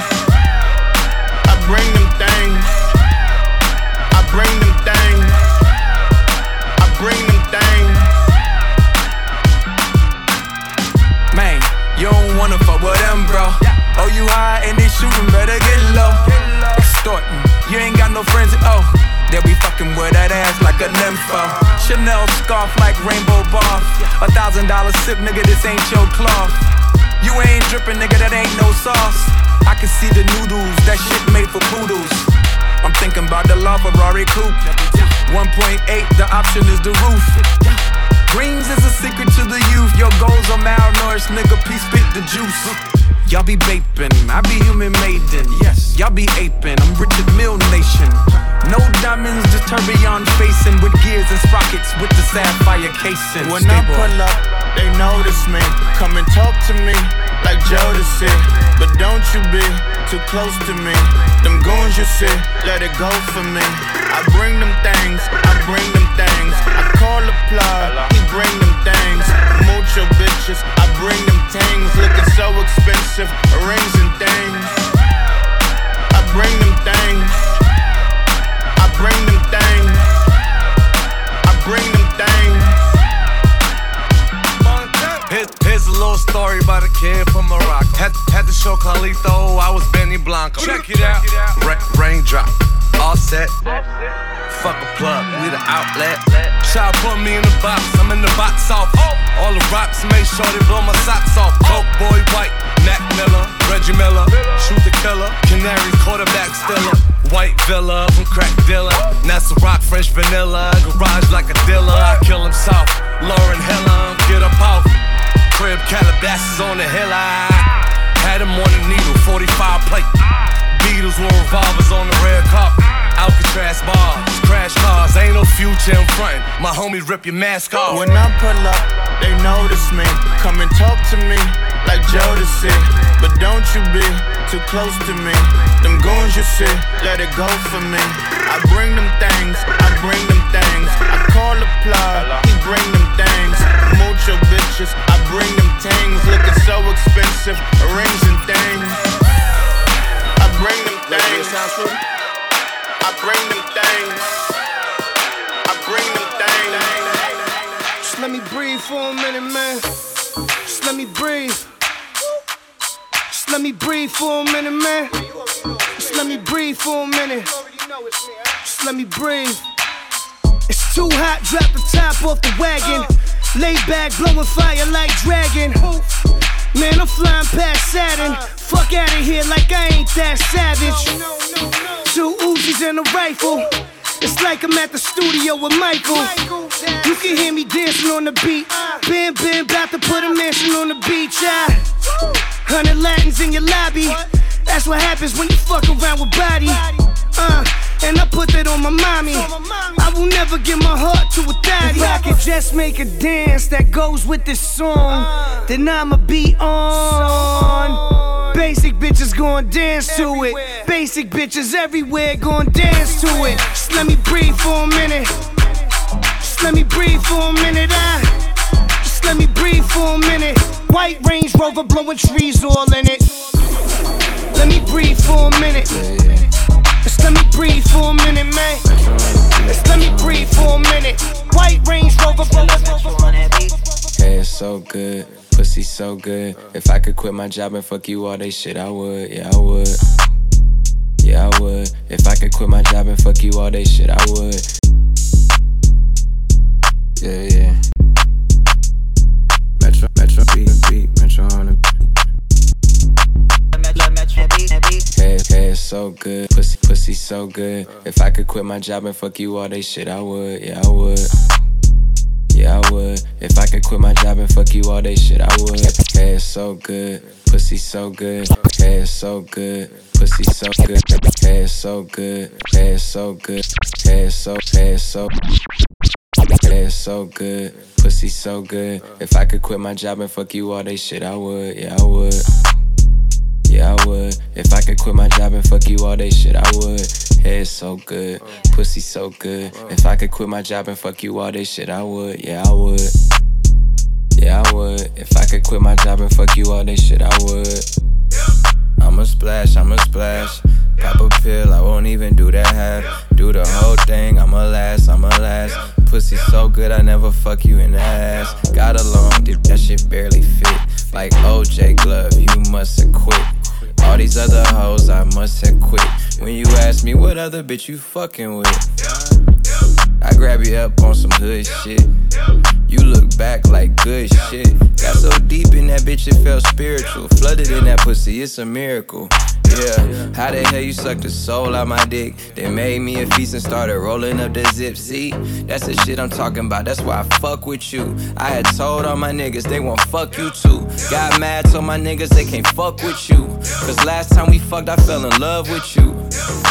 I bring them things. I bring them things. I bring them wanna fuck with them, bro. Oh, you high and they shooting, better get low. Extorting, you ain't got no friends, oh. They'll be fucking with that ass like a nympho. Chanel scarf like rainbow bar. A thousand dollar sip, nigga, this ain't your cloth. You ain't dripping, nigga, that ain't no sauce. I can see the noodles, that shit made for poodles. I'm thinking about the La Ferrari coupe. 1.8, the option is the roof. Greens is a secret to the youth. Your goals are malnourished, nigga. Please spit the juice. Y'all be vaping, I be human maiden. Yes, y'all be aping. I'm Richard Mill Nation. No diamonds, just tourbillon facing with gears and sprockets with the sapphire casing. When I pull up, they notice me. Come and talk to me like Jodeci. But don't you be too close to me. Them goons you see, let it go for me. I bring them things, I bring them things. I call the plug, he bring them things. Mucho bitches, I bring them things. Looking so expensive, rings and things. I bring them things. I bring them things. I bring them things. Here's, here's a little story about a kid from Morocco. Had, had to show Carlito I was Benny Blanco. Check it out. Ra- raindrop, all set. Fuck a plug, we the outlet. Child put me in the box, I'm in the box off. All the rocks made sure they blow my socks off. Coke boy white, Mac Miller, Reggie Miller, shoot the killer, canary quarterback stiller. White villa from crack dealer. NASA rock, French vanilla. Garage like a dealer. I kill him soft. Lauren Hiller, get up off. Crib Calabasas on the hill. I had him on the needle, 45 plate. Beatles with revolvers on the red carpet. Alcatraz bars, crash cars, ain't no future in front. My homie rip your mask off. When I pull up, they notice me. Come and talk to me like Jodeci. But don't you be too close to me. Them goons you see, let it go for me. I bring them things, I bring them things. I call the plug, he bring them things. Mucho bitches, I bring them things. Looking so expensive, rings and things. Things. I bring them things. I bring them things. Just let me breathe for a minute, man. Just let me breathe. Just let me breathe for a minute, man. Just let me breathe for a minute. Just let me breathe. It's too hot, drop the top off the wagon. Lay back, blowing fire like dragon. Man, I'm flying past Saturn. Fuck out of here like I ain't that savage. Two Uzis and a rifle. It's like I'm at the studio with Michael. You can hear me dancing on the beat. Bam, bam, about to put a mansion on the beach. Ah. Hundred Latins in your lobby. That's what happens when you fuck around with body. Uh, and I put that on my mommy. I will never give my heart to a daddy. If I could just make a dance that goes with this song, uh. then I'ma be on. Basic bitches gon' dance to it. Basic bitches everywhere gon' dance to it. Just let me breathe for a minute. Just let me breathe for a minute. I. Just let me breathe for a minute. White Range Rover blowing trees all in it. Let me breathe for a minute. Let me breathe for a minute, man. Just let me breathe for a minute. White Range Rover. Hey, it's so good. Pussy so good. If I could quit my job and fuck you all day shit, I would. Yeah, I would. Yeah, I would. If I could quit my job and fuck you all day shit, I would. Yeah, yeah. Metro, Metro, beat, beat, Metro on Hey, hey, so good. Pussy, pussy so good. If I could quit my job and fuck you all day shit, I would. Yeah, I would. Yeah, I would. If I could quit my job and fuck you all day shit, I would. It's so good. Pussy so good. It's so good. Pussy so good. It's so good. It's so good. It's so, it's so. It's so good. Pussy so good. If I could quit my job and fuck you all day shit, I would. Yeah, I would. Yeah, I would. If I could quit my job and fuck you all day shit, I would. Head so good, pussy so good. If I could quit my job and fuck you all day shit, I would. Yeah, I would. Yeah, I would. If I could quit my job and fuck you all day shit, I would. I'ma splash, I'ma splash. Pop a pill, I won't even do that half. Do the whole thing, I'ma last, I'ma last. Pussy so good, I never fuck you in the ass. Got along, did that shit barely fit. Like OJ Glove, you must have quit. All these other hoes, I must have quit. When you ask me what other bitch you fucking with, I grab you up on some hood shit. You look back like good shit. Got so deep in that bitch, it felt spiritual. Flooded in that pussy, it's a miracle. Yeah, how the hell you sucked the soul out my dick? They made me a feast and started rolling up the zip. See, that's the shit I'm talking about. That's why I fuck with you. I had told all my niggas they won't fuck you too. Got mad, told my niggas they can't fuck with you. Cause last time we fucked, I fell in love with you.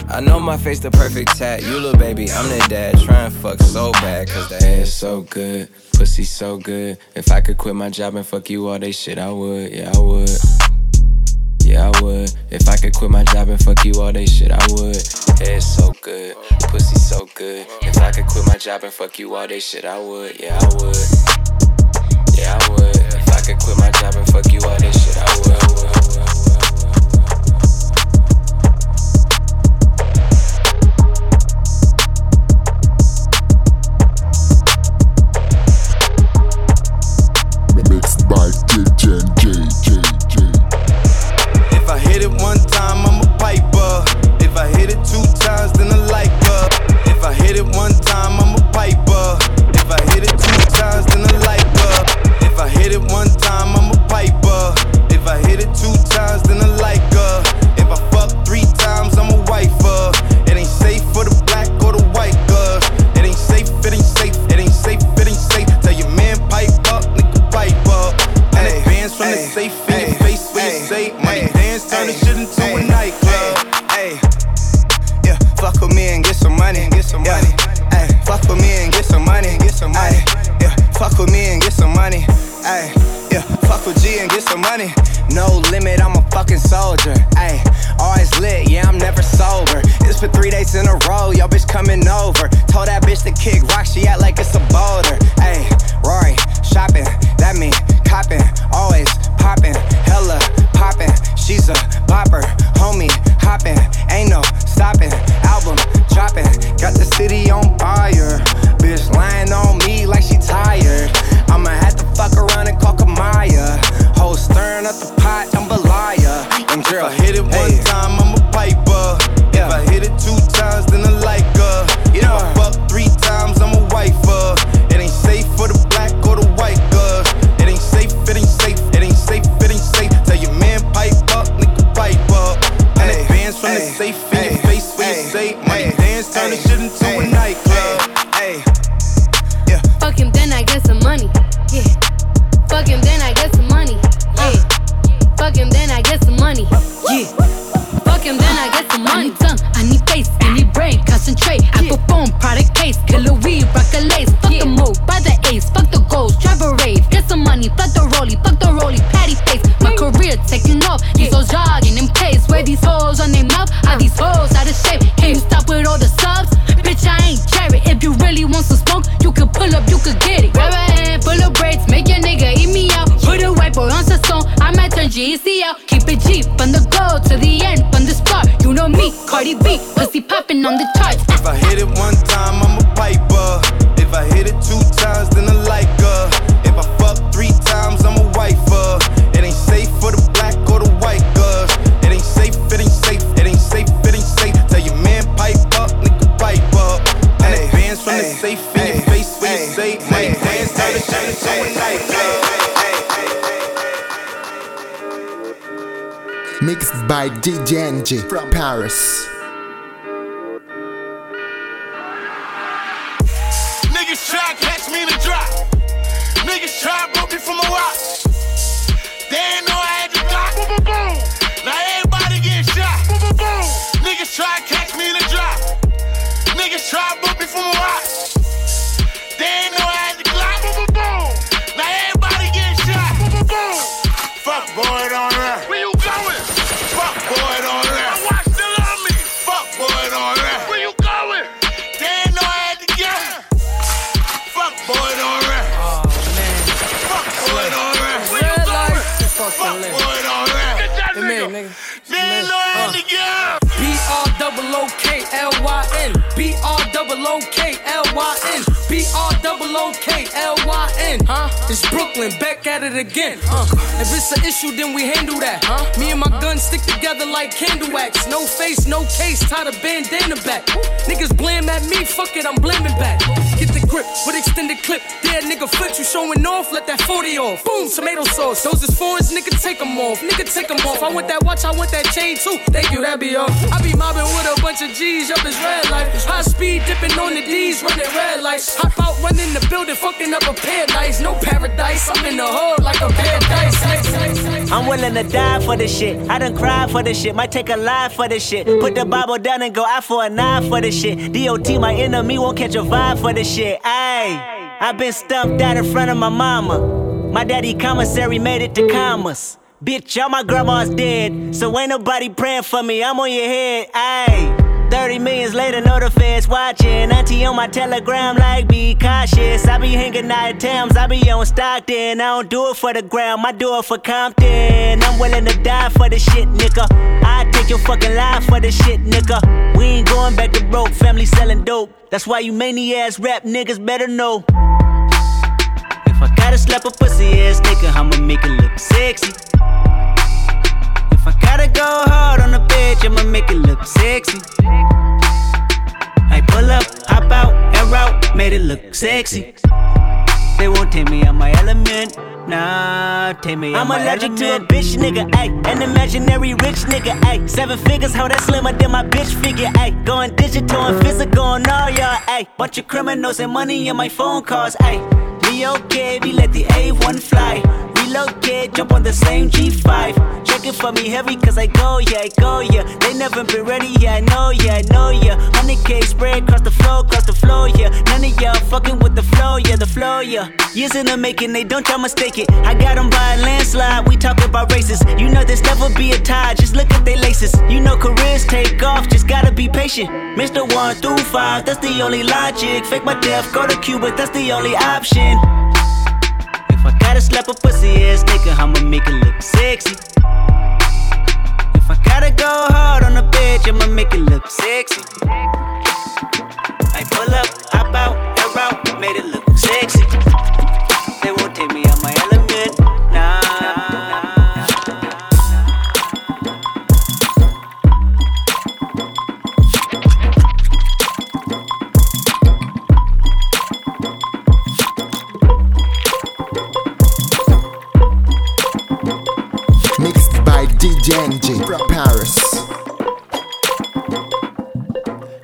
I know my face the perfect tat. You little baby, I'm the dad. Try and fuck so bad, cause the ass so good. Pussy so good. If I could quit my job and fuck you all day shit, I would. Yeah, I would. Yeah, I would. If I could quit my job and fuck you all day shit, I would. Head so good, pussy so good. If I could quit my job and fuck you all day shit, I would. Yeah, I would. Yeah, I would. If I could quit my job and fuck you all day shit, I would. I would. Hit it one time, I'm a piper. If I hit it two times, then I like her. If I hit it one time, I'm a piper. If I hit it two times, some money. Yeah, fuck with me and get some money. Hey, yeah, fuck with G and get some money. No limit, I'm a fucking soldier. Hey, always lit, yeah, I'm never sober. It's for three days in a row, yo bitch coming over. Told that bitch to kick rock, she act like it's a boulder. Hey, Rory, shopping, that mean copping, always popping, hella popping. She's a bopper, homie, hopping, ain't no stopping. Album dropping, got the city on fire. Lying on me like she tired. I'ma have to fuck around and call Kamaya. Whole stirring up the pot, jambalaya. Perform product case, killer weed, rock a lace. Fuck the move, buy the ace, fuck the goals, drive a rave. Get some money, fuck the rollie, fuck the rollie, patty face. My career taking off, these hoes jogging in pace. Where these hoes on their mouth, are these hoes out of shape? I might turn out. Keep it G from the go to the end, from the start. You know me, Cardi B, pussy popping on the charts. If I hit it one time, I'm a piper. If I hit it two times, then I like her. If I fuck three times, I'm a wifer. It ain't safe for the black or the white girls. It ain't safe, it ain't safe, it ain't safe, it ain't safe. Tell your man pipe up, nigga pipe up. And it bands from the safe in your face when you say, money dance, turn the shit into a nightclub. Mixed by DJNG from Paris. Back at it again. Uh, if it's an issue, then we handle that. Huh? Me and my gun stick together like candle wax. No face, no case, tie the bandana back. Niggas blame at me, fuck it, I'm blaming back. Get the grip with extended clip. Yeah, nigga, flip you showing off, let that 40 off. Boom, tomato sauce. Those is foreigns, nigga, take them off. Nigga, take them off. I want that watch, I want that chain too. Thank you, that be off. I be mobbing with a bunch of G's, up his red light. High speed dipping on the D's, running red lights. Hop out, running the building, fucking up a paradise. No paradise, I'm in the hood like a paradise. I'm willing to die for this shit. I done cried for this shit. Might take a life for this shit. Put the Bible down and go out for a knife for this shit. DOT, my enemy, won't catch a vibe for this shit. Ayy, i been stumped out in front of my mama. My daddy commissary made it to commas. Bitch, all my grandma's dead. So ain't nobody praying for me. I'm on your head. Ayy. 30 millions later, know the feds watching. Auntie on my telegram, like, be cautious. I be hanging out at I be on Stockton. I don't do it for the gram, I do it for Compton. I'm willing to die for the shit, nigga. I take your fucking life for the shit, nigga. We ain't going back to broke, family selling dope. That's why you many ass rap niggas better know. If I gotta slap a pussy ass nigga, I'ma make it look sexy. If I gotta go hard on the bitch, I'ma make it look sexy. I pull up, hop out, and route, made it look sexy. They won't take me out my element. Nah, take me out I'm my allergic to a bitch nigga, ayy. An imaginary rich nigga, ayy. Seven figures, how that slimmer than my bitch figure, ayy. Going digital and physical on all y'all, ayy. Bunch of criminals and money in my phone calls, ayy. Me okay, we let the A1 fly. Relocate, jump on the same G5. Check it for me heavy, cause I go, yeah, I go, yeah. They never been ready, yeah, I know, yeah, I know, yeah. 100k spread across the floor, across the floor, yeah. None of y'all fucking with the flow, yeah, the flow, yeah. Years in the making, they don't try mistake it. I got them by a landslide, we talk about races. You know this never be a tie, just look at they laces. You know careers take off, just gotta be patient. Mr. 1 through 5, that's the only logic. Fake my death, go to Cuba, that's the only option. If I gotta slap a pussy ass nigga, I'ma make it look sexy. If I gotta go hard on a bitch, I'ma make it look sexy. I pull up, hop out, and route, made it From Paris.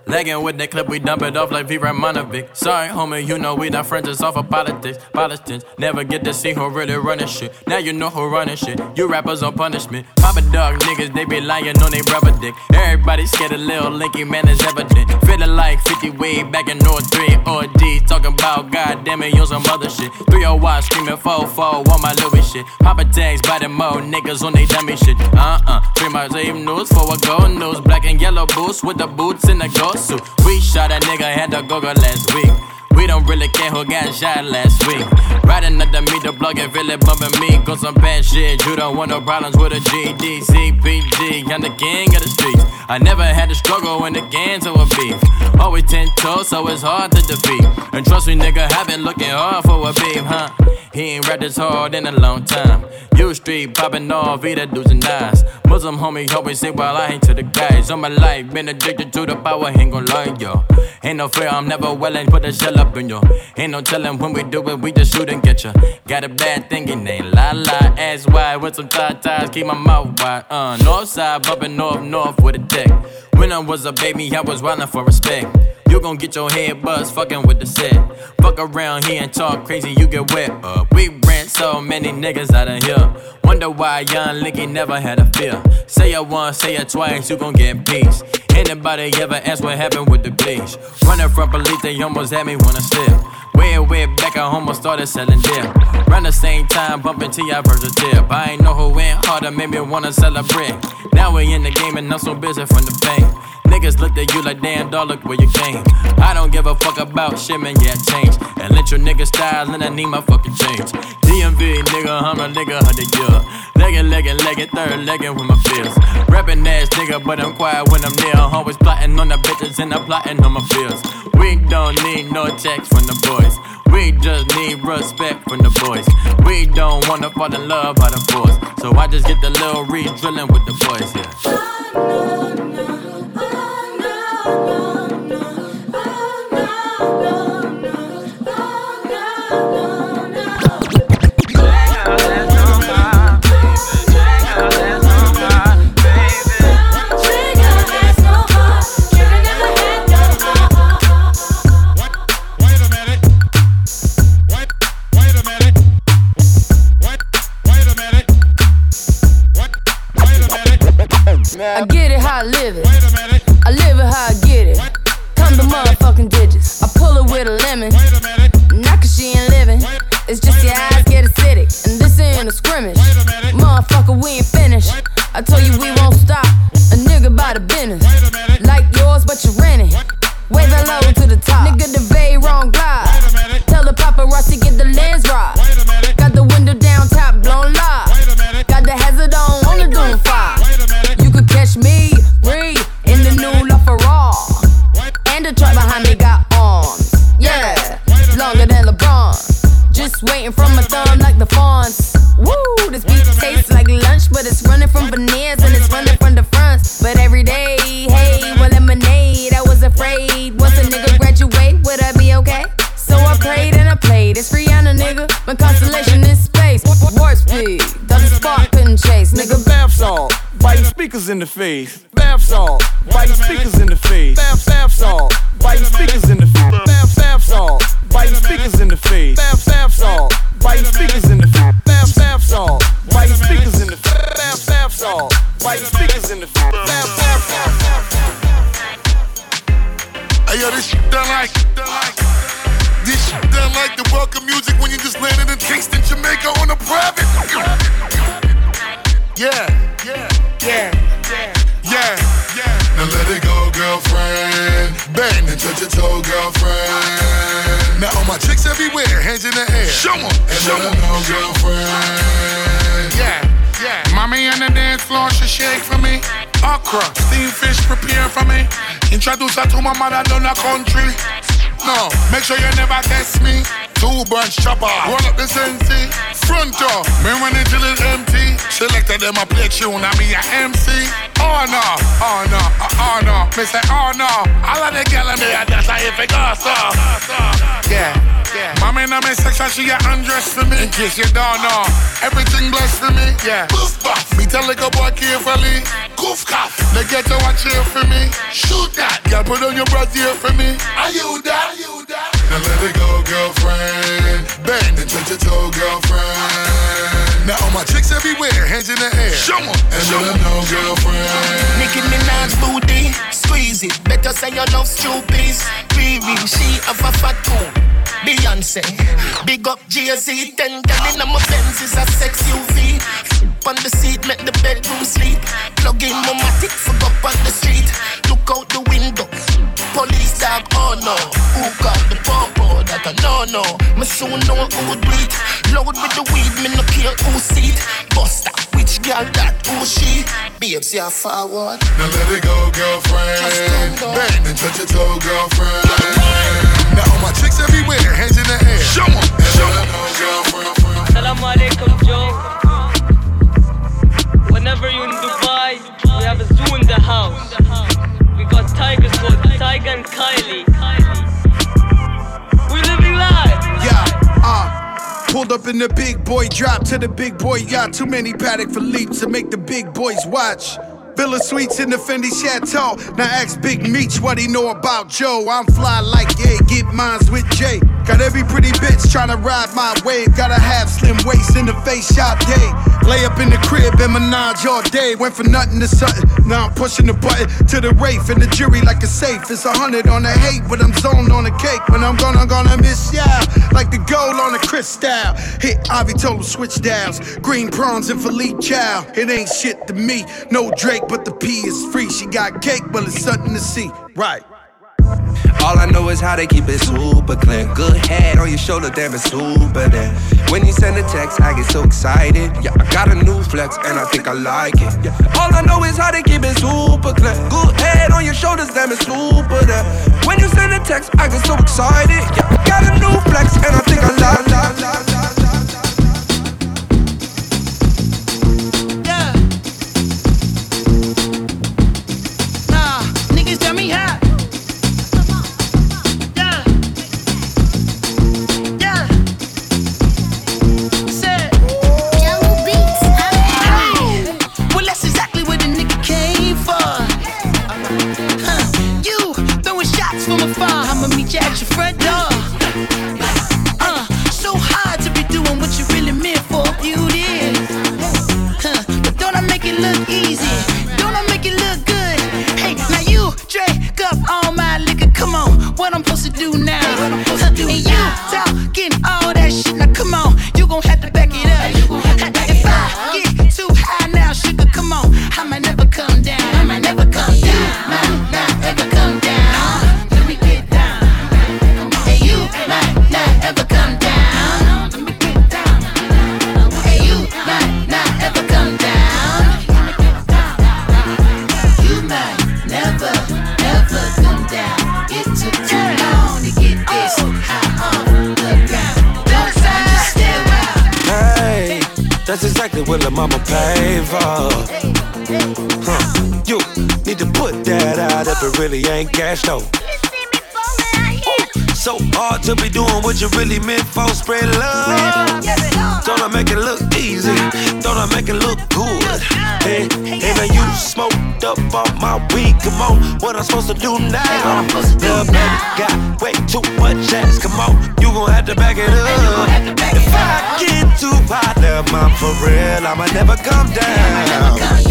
Lagging with the clip, we dump it off like V. Ramonovic. Sorry, homie, you know we not friends, it's off of politics. Politics never get to see who really running shit. Now you know who running shit. You rappers on punishment. Papa dog niggas, they be lying on they brother dick. Everybody scared a little linky, man, is evident. Feeling like 50 way back in North 3 or D. Talking about goddamn it, on some other shit. 301 screaming 4-4 on my Louis shit. Papa tags by the mo niggas on they dummy shit. Uh uh. Three my same news for a gold news. Black and yellow boots with the boots in the ghost suit. We shot a nigga, had to go last week. We don't really care who got shot last week. Riding up the meter, blog and really bumping me. Got some bad shit. You don't want no problems with a GD, CPG. I'm the king of the streets. I never had to struggle when the gangs were a beef. Always ten toes, so it's hard to defeat. And trust me, nigga, I've been looking hard for a beef, huh? He ain't rapped this hard in a long time. You street popping off, either dudes and eyes. Muslim homie always say, while I ain't to the guys. All my life, been addicted to the power, ain't gon' lie, yo. Ain't no fear, I'm never willing, put a shell up in. Ain't no telling when we do it, we just shoot and get ya. Got a bad thinking, ain't la la, ass wide with some tie ties, keep my mouth wide. Uh, north side, bumping north, north with a deck. When I was a baby, I was wildin' for respect. You gon' get your head buzzed fucking with the set. Fuck around here and talk crazy, you get wet up. We ran so many niggas out of here. Wonder why young Linky never had a fear. Say it once, say it twice, you gon' get peace. Anybody ever ask what happened with the bleach? Running from police, they almost had me wanna slip. Way, way back, I almost started selling dip. Round the same time, bumping till I verse tip. I ain't know who went harder, made me wanna celebrate. Now we in the game and I'm so busy from the fame. Niggas looked at you like damn dog, look where you came. I don't give a fuck about shit, man, yeah, change. And let your nigga style, and I need my fucking change. DMV, nigga, I'm a nigga of the year. Leggin', leggin', leggin', third leggin' with my feels. Rapping ass nigga, but I'm quiet when I'm near. Always plotting on the bitches and I'm plotting on my feels. We don't need no checks from the boys. We just need respect from the boys. We don't wanna fall in love by the force. So I just get the little read drilling with the boys, yeah. Ah, I get it how I live it. Motherfucking digits. I pull it with a lemon. Not cause she ain't living. It's just your eyes get acidic. And this ain't a scrimmage. Motherfucker, we ain't finished. I told you we won't stop. A nigga by the business. Like yours, but you're renting. Wave hello to the top. Nigga, the very wrong glide. Tell the paparazzi get the lens waiting from my thumb like the fawns. Woo, this beat tastes like lunch, but it's speakers in the face. Bath salt, biting speakers in the face. Bath, bath salt, biting speakers in the face. Bath, bath salt, biting speakers in the face. Bath, bath salt, biting speakers in the face. Bath, bath salt, biting speakers in the face. Bath, bath salt, biting speakers in the face. Bath, bath salt. Hey yo, this shit done like, done like. This shit done like the welcome music when you just landed in Kingston, Jamaica on a private. Yeah, yeah, yeah, yeah, yeah. Now let it go, girlfriend. Bang and touch your toe, girlfriend. Now all my chicks everywhere, hands in the air. Show 'em, and show 'em girlfriend. Yeah, yeah. Mommy on the dance floor, she shake for me. Okra, steamed fish prepare for me. Introduce her to my mother down the country. No, make sure you never test me. Two branch chopper. Run up the sensi, front door. Me run it till it's empty. Selected them a play tune, I me a MC. Oh no, oh no, oh no. Me say oh no. All of the gal me a dance, I if it goes so. Yeah. Yeah. Mommy in my section, she get undressed for me. In case you don't know, everything blessed for me. Yeah. Boof buff. Me tell the boy carefully. Goof cough. They get to watch here for me. Shoot that. Girl, put on your brassiere for me. Are you that? Are you that? Now let it go, girlfriend. Bend and touch your toe, girlfriend. Now all my chicks everywhere, hands in the air. Show 'em and show let them know, girlfriend. Nicki Minaj booty, squeeze it. Better say your love stupid. Riri, she of a fat tune. Beyonce, big up Jay-Z, ten gal in my Benz is a sex UV. On the seat, make the bedroom sleep. Plug in my matic, fuck up on the street. Look out the window, police dog, oh no. Who got the popo? That I know no. Me soon know who do it. Load with the weed, me no care who see it. Buster, which girl that who she? Babes, yeah forward. Now let it go, girlfriend. Bang, and touch your toe, girlfriend. Now all my chicks everywhere, hands in the air. Show 'em, show 'em. Salam alaikum, Joe. Whenever you're in Dubai, we have a zoo in the house. We got tigers called Tiger and Kylie. Pulled up in the big boy drop to the big boy yacht. Too many paddock for leaps to make the big boys watch. Villa Suites in the Fendi Chateau. Now ask Big Meech what he know about Joe. I'm fly like yeah, get mines with Jay. Got every pretty bitch tryna ride my wave. Gotta have slim waist in the face shot day. Lay up in the crib and menage all day. Went from nothing to something. Now I'm pushing the button to the Wraith and the jury like a safe. It's a hundred on the hate, but I'm zoned on the cake. When I'm gonna, gonna miss ya. Like the gold on a crystal. Hit Ivy told him switch dials. Green prawns and Philippe Chow. It ain't shit to me. No Drake, but the P is free. She got cake, but it's something to see. Right. All I know is how they keep it super clean. Good head on your shoulder, damn it's super there. When you send a text, I get so excited. Yeah, I got a new flex and I think I like it. Yeah. All I know is how they keep it super clean. Good head on your shoulders, damn it's super there. When you send a text, I get so excited. Yeah, I got a new flex and I think I like it. Meet though. So hard to be doing what you really meant for. Spread love. Don't I make it look easy? Don't I make it look good? Hey, hey, now you smoked up all my weed. Come on, what I'm supposed to do now? The baby got way too much ass. Come on, you gon' have to back it up. If I get too hot, then I'm for real. I'ma never come down.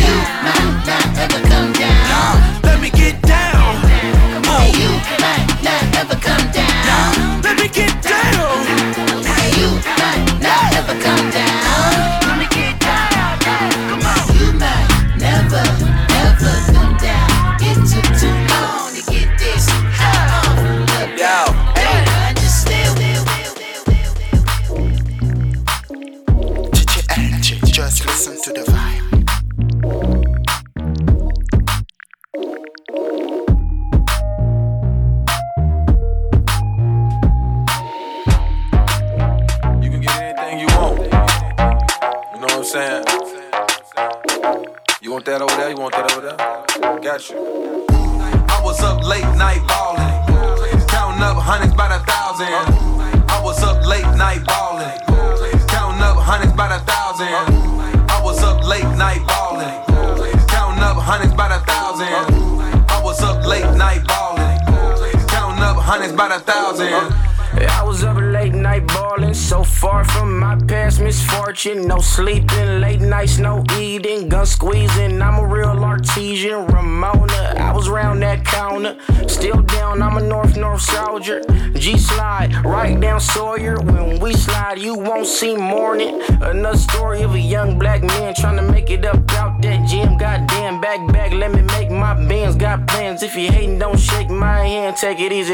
It is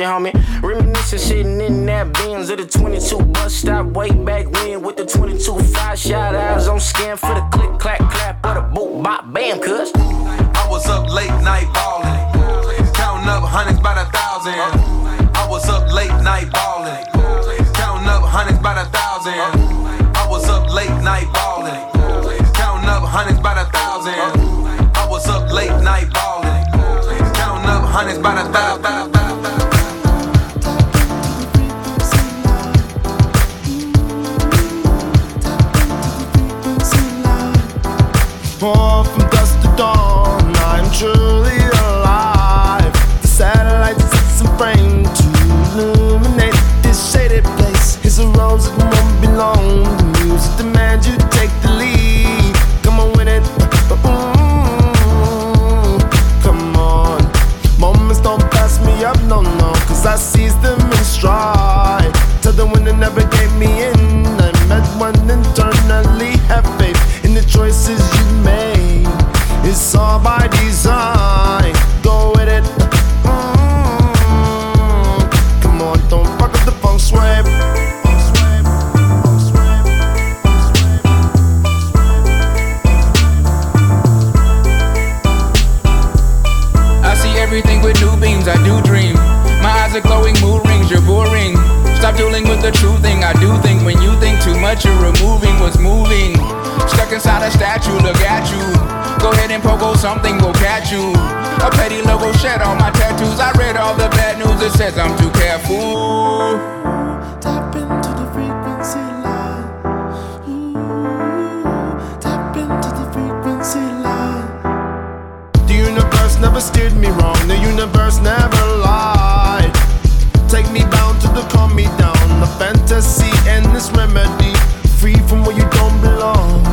the true thing. I do think when you think too much, you're removing what's moving. Stuck inside a statue, look at you. Go ahead and pogo something, will catch you. A petty logo shed on my tattoos. I read all the bad news, it says I'm too careful. Tap into the frequency line. Ooh, tap into the frequency line. The universe never steered me wrong fantasy and this remedy. Free from where you don't belong.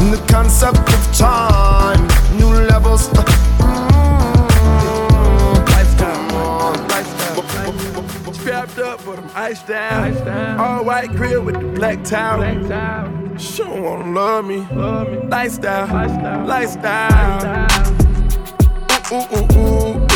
And the concept of time, new levels. Uh, mm. Strapped up for them ice down. Ice down. All white grill with the black towel. She don't wanna love me. Lifestyle. Lifestyle. Lifestyle. Lifestyle. Ooh, ooh, ooh.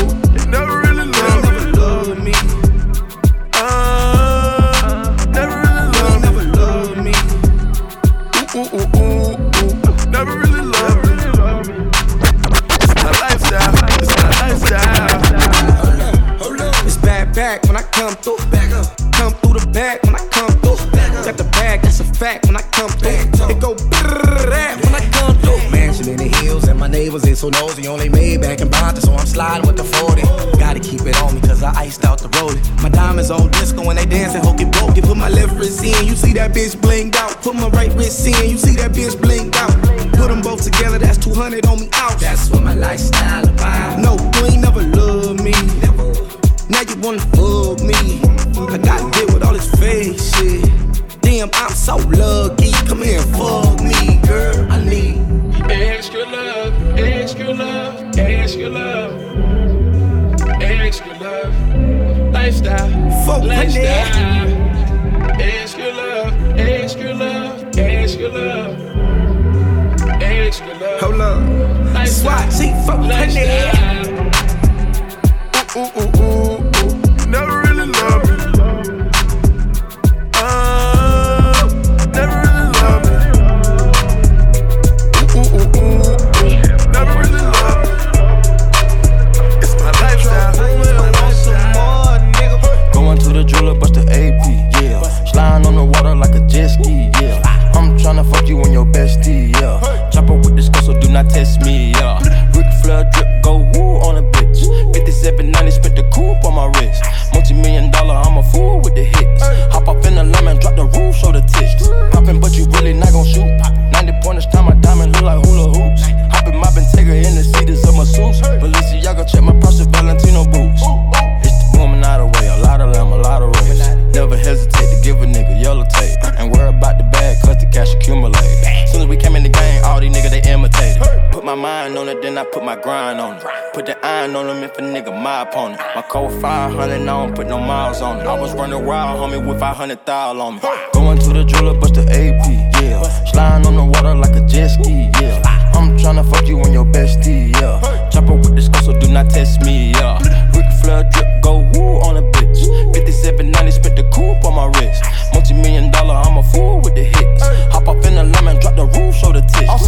On me. Going to the jeweler, bust the AP, yeah. Sliding on the water like a jet ski, yeah. I'm tryna fuck you on your bestie, yeah. Chopper with the skull, so do not test me, yeah. Ric Flair drip, go woo on a bitch. 5790, spent the coupe on my wrist. Multi million dollar, I'm a fool with the hits. Hop up in the lemon, drop the roof, show the tits.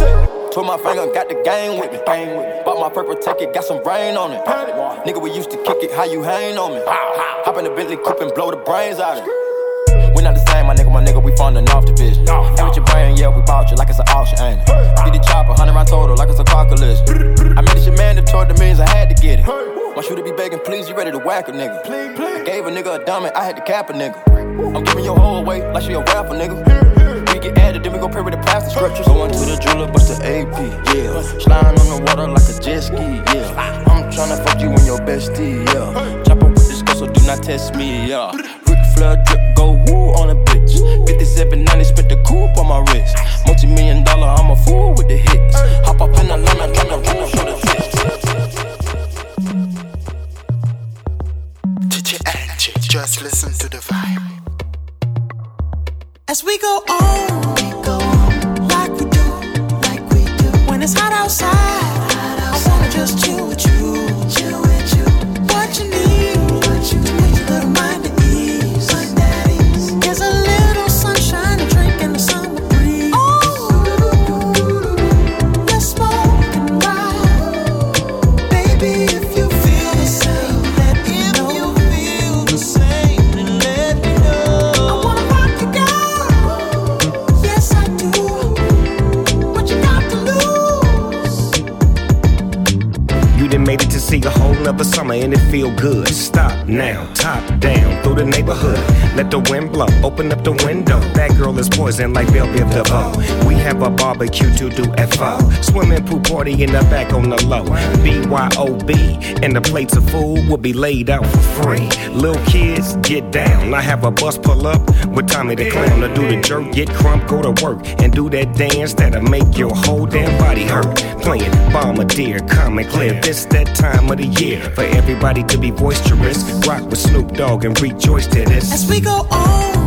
Put my finger, got the game with me. Bang with me. Bought my purple ticket, got some rain on it. Nigga, we used to kick it, how you hang on me? Hop in the Bentley coupe and blow the brains out of it. We not the same, my nigga, my nigga, we funding off division. And with your brain, yeah, we bought you like it's an auction, ain't it? Get the chopper, 100 round total, like it's a car collision. I made this shit mandatory, the means I had to get it. My shooter be begging, please, you ready to whack a nigga. I gave a nigga a diamond, I had to cap a nigga. I'm giving your whole away like she a rapper, nigga. We get added, then we go pray with the plastic scriptures. Going to the jeweler, bust the AP, yeah. Sliding on the water like a jet ski, yeah. I'm tryna fuck you on your bestie, yeah. Chopper with this girl, so do not test me, yeah. Ric Flair drip, on a bitch. 5790, spent the coupe on my wrist. Multi million dollar, I'm a fool with the hits. Hop up in the lemon, drop the drop show the tits. DJ Angie, just listen to the vibe. As we go on, we go see a summer and it feel good. Stop now, top down through the neighborhood. Let the wind blow, open up the window. That girl is poison like Bell Biv DeVoe. We have a barbecue to do FO. Swimming pool party in the back on the low. BYOB, and the plates of food will be laid out for free. Little kids, get down. I have a bus pull up with Tommy the Clown to do the jerk, get crump, go to work, and do that dance that'll make your whole damn body hurt. Playing Bombardier, Common Clear. This that time of the year for everybody to be boisterous. Rock with Snoop Dogg and rejoice to this. As we go on,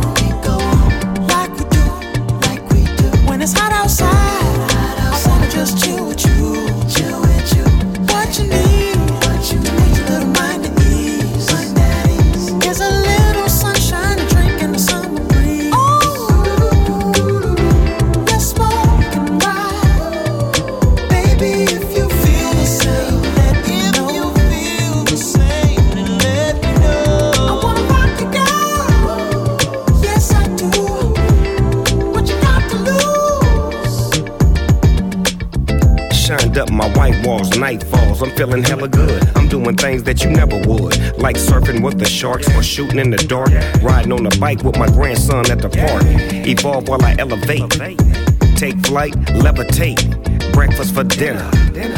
feeling hella good. I'm doing things that you never would, like surfing with the sharks or shooting in the dark. Riding on a bike with my grandson at the park. Evolve while I elevate. Take flight, levitate. Breakfast for dinner.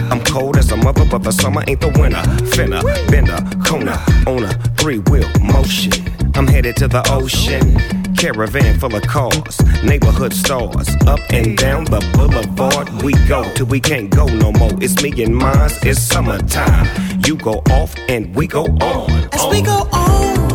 I'm cold as a mother, but the summer ain't the winter. Finna, bender, Kona, on a three wheel motion. I'm headed to the ocean. Caravan full of cars, neighborhood stars. Up and down the boulevard we go till we can't go no more. It's me and mine, it's summertime. You go off and we go on. As we go on,